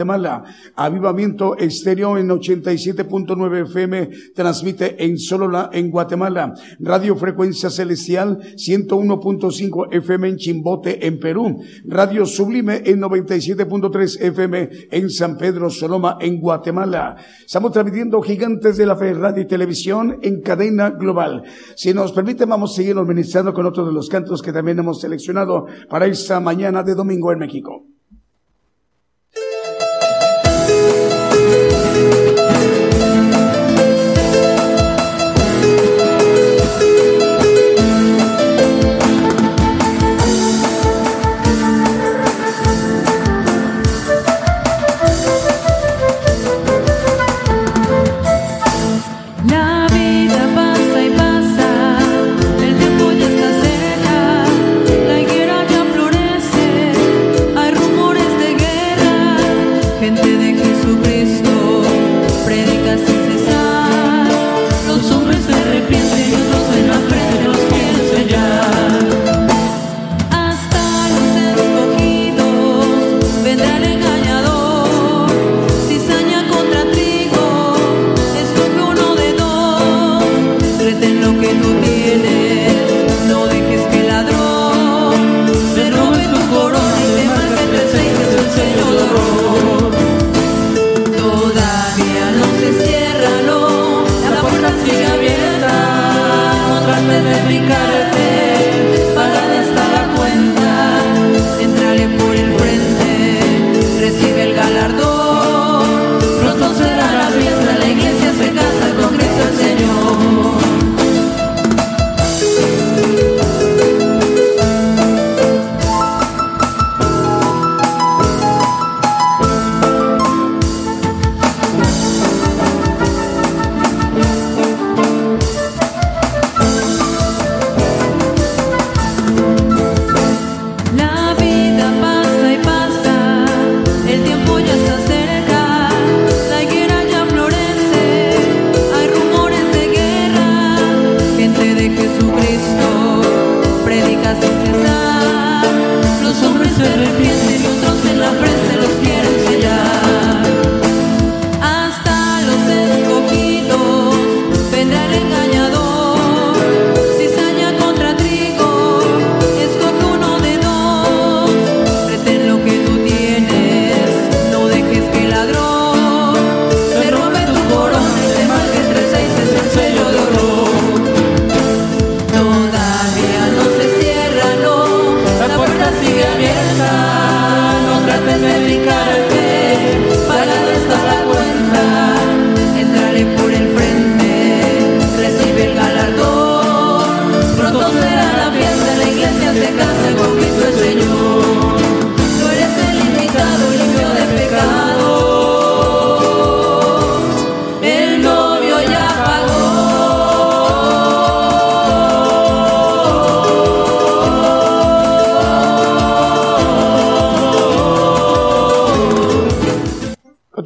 S2: Avivamiento Estéreo en 87.9 FM transmite en Solola, en Guatemala. Radio Frecuencia Celestial 101.5 FM en Chimbote, en Perú. Radio Sublime en 97.3 FM en San Pedro Soloma, en Guatemala. Estamos transmitiendo Gigantes de la Fe, Radio y Televisión en cadena global. Si nos permite, vamos a seguir ministrando con otros de los cantos que también hemos seleccionado para esta mañana de domingo en México.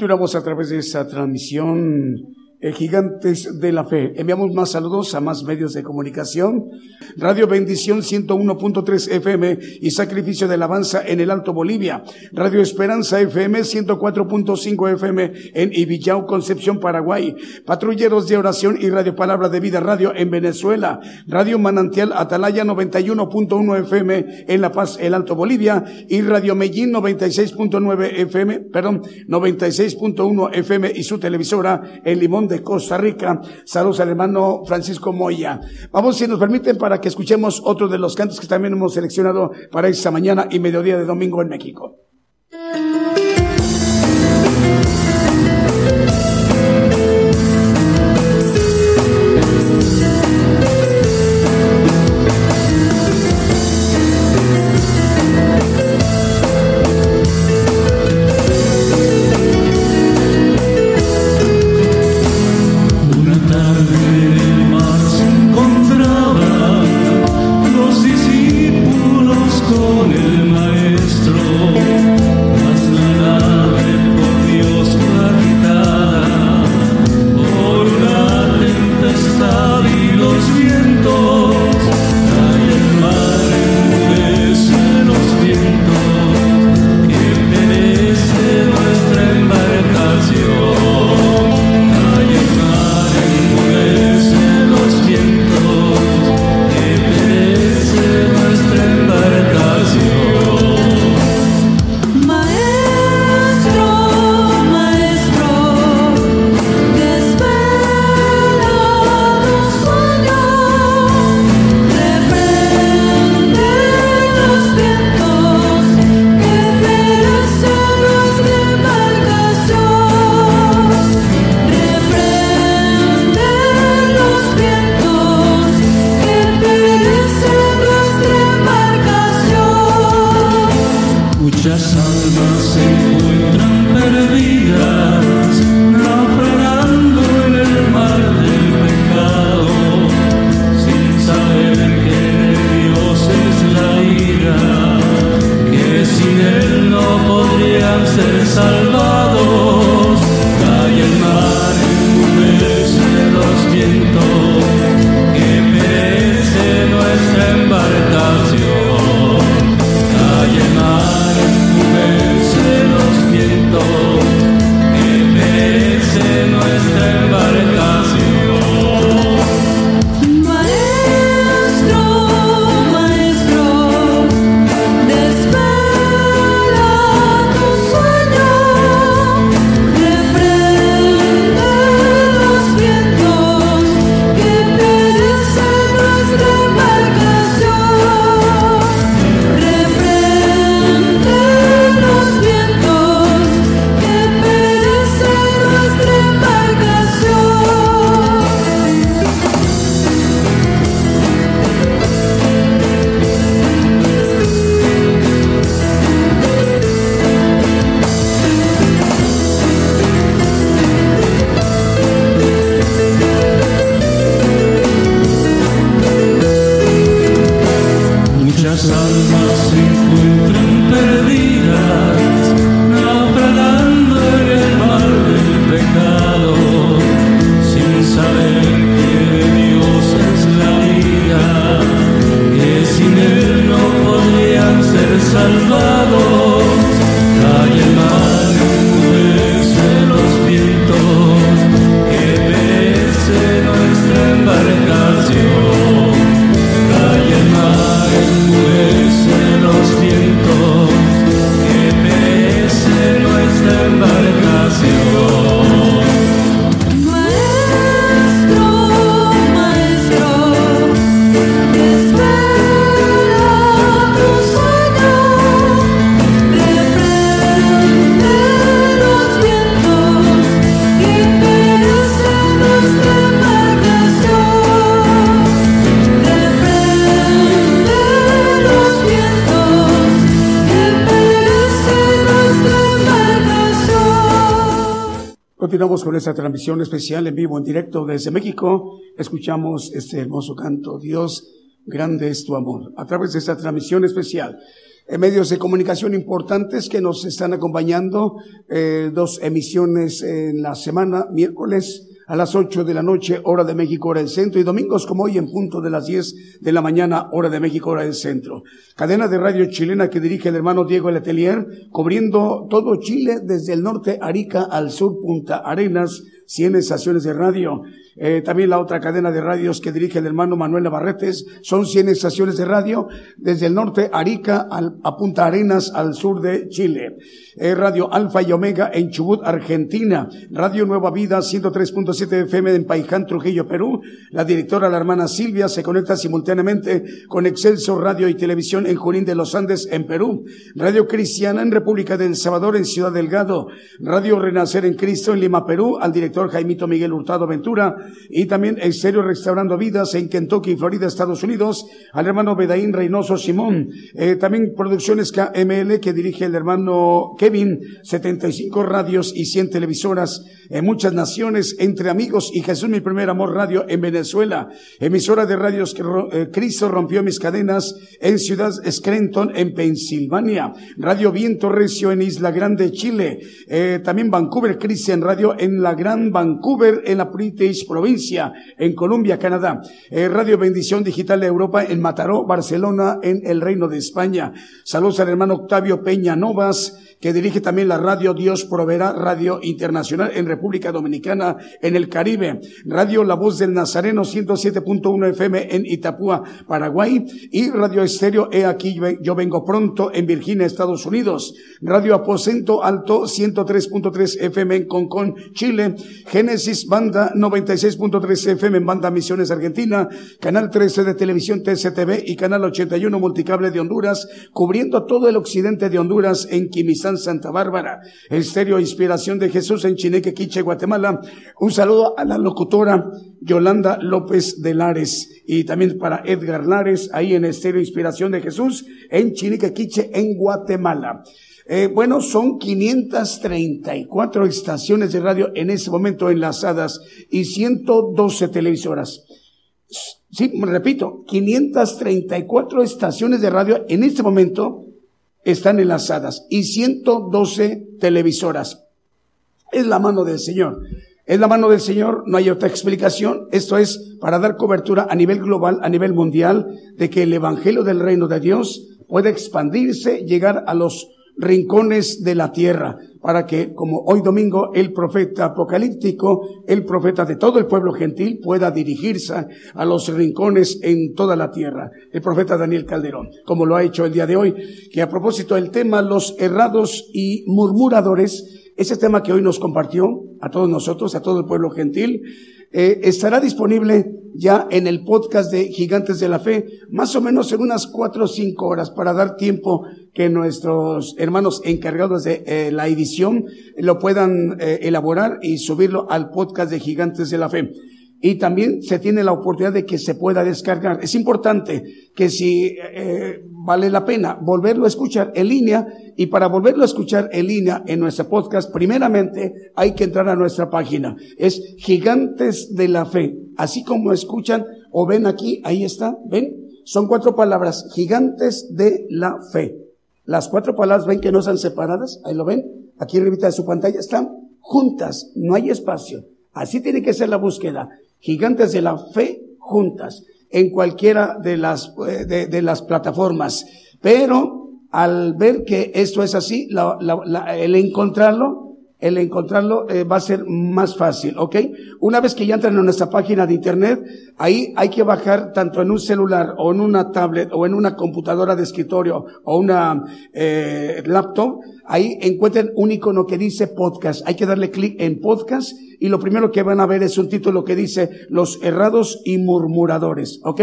S3: Continuamos a través de esta transmisión eh, Gigantes de la Fe. Enviamos más saludos a más medios de comunicación. Radio Bendición 101.3 FM y Sacrificio de Alabanza en el Alto Bolivia. Radio Esperanza FM 104.5 FM en Ibillau, Concepción, Paraguay. Patrulleros de Oración y Radio Palabra de Vida Radio en Venezuela. Radio Manantial Atalaya 91.1 FM en La Paz, el Alto Bolivia. Y Radio Medellín 96.9 FM, perdón, 96.1 FM y su televisora en Limón de Costa Rica. Saludos al hermano Francisco Moya. Vamos, si nos permiten, para que escuchemos otro de los cantos que también hemos seleccionado para esta mañana y mediodía de domingo en México.
S2: Con
S3: esta transmisión especial en vivo, en directo desde México. Escuchamos este hermoso canto, Dios, grande es tu amor, a través de esta transmisión especial.
S2: eh, medios de comunicación importantes que nos están acompañando, eh, dos emisiones en la semana, miércoles a las 8 de la noche, hora de México, hora del centro, y domingos como hoy en punto de las 10 de la mañana, hora de México, hora del centro. Cadena de radio chilena que dirige el hermano Diego Letelier, cubriendo todo Chile desde el norte Arica al sur Punta Arenas, 100 estaciones de radio. Eh, también la otra cadena de radios que dirige el hermano Manuel Navarretes son 100 estaciones de radio desde el norte Arica al, a Punta Arenas al sur de Chile. Eh, radio Alfa y Omega en Chubut, Argentina. Radio Nueva Vida 103.7 FM en Paiján, Trujillo, Perú. La directora, la hermana Silvia, se conecta simultáneamente con Excelso Radio y Televisión en Junín de los Andes, en Perú. Radio Cristiana en República del Salvador, en Ciudad Delgado. Radio Renacer en Cristo en Lima, Perú. Al director Jaimito Miguel Hurtado Ventura y también Exterior Restaurando Vidas en Kentucky, Florida, Estados Unidos, al hermano Bedaín Reynoso Simón, eh, también Producciones KML que dirige el hermano Kevin, 75 radios y 100 televisoras en muchas naciones, entre amigos y Jesús mi primer amor radio en Venezuela, emisora de radios que eh, Cristo rompió mis cadenas en Ciudad Scranton, en Pensilvania, Radio Viento Recio en Isla Grande, Chile, eh, también Vancouver Christian Radio en la Vancouver, en la British provincia, en Colombia, Canadá, eh, Radio Bendición Digital de Europa en Mataró, Barcelona, en el Reino de España. Saludos al hermano Octavio Peña Novas, que dirige también la radio Dios Proveerá, Radio Internacional en República Dominicana, en el Caribe, Radio La Voz del Nazareno 107.1 FM en Itapúa, Paraguay, y Radio Estéreo He aquí yo ven- yo vengo pronto en Virginia, Estados Unidos, Radio Aposento Alto 103.3 FM en Concón, Chile, Génesis Banda 96.3 FM en Banda Misiones Argentina, Canal 13 de Televisión TCTV y Canal 81 Multicable de Honduras, cubriendo todo el occidente de Honduras en Santa Bárbara. Estéreo Inspiración de Jesús en Chineque, Quiche, Guatemala. Un saludo a la locutora Yolanda López de Lares y también para Edgar Lares, ahí en Estéreo Inspiración de Jesús en Chineque, Quiche, en Guatemala. Eh, bueno, son 534 estaciones de radio en este momento enlazadas y 112 televisoras. Sí, repito, 534 estaciones de radio en este momento están enlazadas y 112 televisoras. Es la mano del Señor. Es la mano del Señor, no hay otra explicación. Esto es para dar cobertura a nivel global, a nivel mundial, de que el Evangelio del Reino de Dios pueda expandirse, llegar a los rincones de la tierra, para que, como hoy domingo, el profeta apocalíptico, el profeta de todo el pueblo gentil, pueda dirigirse a los rincones en toda la tierra. El profeta Daniel Calderón, como lo ha hecho el día de hoy, que a propósito del tema los errados y murmuradores, ese tema que hoy nos compartió a todos nosotros, a todo el pueblo gentil, eh, estará disponible ya en el podcast de Gigantes de la Fe, más o menos en unas cuatro o cinco horas para dar tiempo que nuestros hermanos encargados de eh, la edición lo puedan eh, elaborar y subirlo al podcast de Gigantes de la Fe. Y también se tiene la oportunidad de que se pueda descargar. Es importante que si eh, vale la pena volverlo a escuchar en línea y para volverlo a escuchar en línea en nuestro podcast, primeramente hay que entrar a nuestra página. Es Gigantes de la Fe. Así como escuchan o ven aquí, ahí está, ven. Son cuatro palabras, Gigantes de la Fe. Las cuatro palabras ven que no están separadas, ahí lo ven. Aquí arriba de su pantalla están juntas, no hay espacio. Así tiene que ser la búsqueda. Gigantes de la Fe juntas en cualquiera de las, eh, de, de las plataformas. Pero al ver que esto es así, la- la- la- el encontrarlo, el encontrarlo eh, va a ser más fácil, ¿ok? Una vez que ya entran en nuestra página de internet, ahí hay que bajar tanto en un celular o en una tablet o en una computadora de escritorio o una eh, laptop, ahí encuentren un icono que dice podcast. Hay que darle clic en podcast y lo primero que van a ver es un título que dice los errados y murmuradores, ¿ok?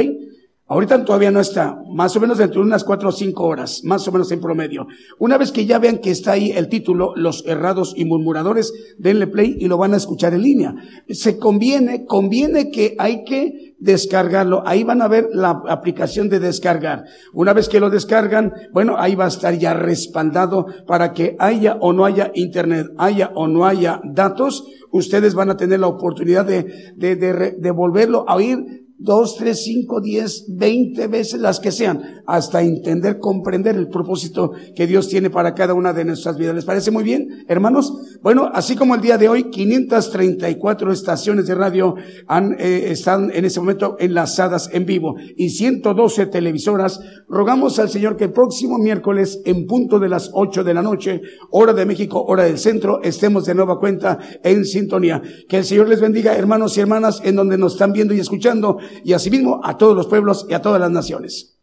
S2: Ahorita todavía no está, más o menos dentro de unas cuatro o cinco horas, más o menos en promedio. Una vez que ya vean que está ahí el título, Los errados y murmuradores, denle play y lo van a escuchar en línea. Se conviene, conviene que hay que descargarlo. Ahí van a ver la aplicación de descargar. Una vez que lo descargan, bueno, ahí va a estar ya respaldado para que haya o no haya internet, haya o no haya datos, ustedes van a tener la oportunidad de, de, de, de volverlo a oír dos, tres, cinco, diez, veinte veces las que sean, hasta entender, comprender el propósito que Dios tiene para cada una de nuestras vidas. ¿Les parece muy bien, hermanos? Bueno, así como el día de hoy, 534 estaciones de radio han, eh, están en ese momento enlazadas en vivo y 112 televisoras, rogamos al Señor que el próximo miércoles, en punto de las 8 de la noche, hora de México, hora del centro, estemos de nueva cuenta en sintonía. Que el Señor les bendiga, hermanos y hermanas, en donde nos están viendo y escuchando y asimismo a todos los pueblos y a todas las naciones.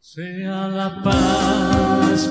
S3: Sea la paz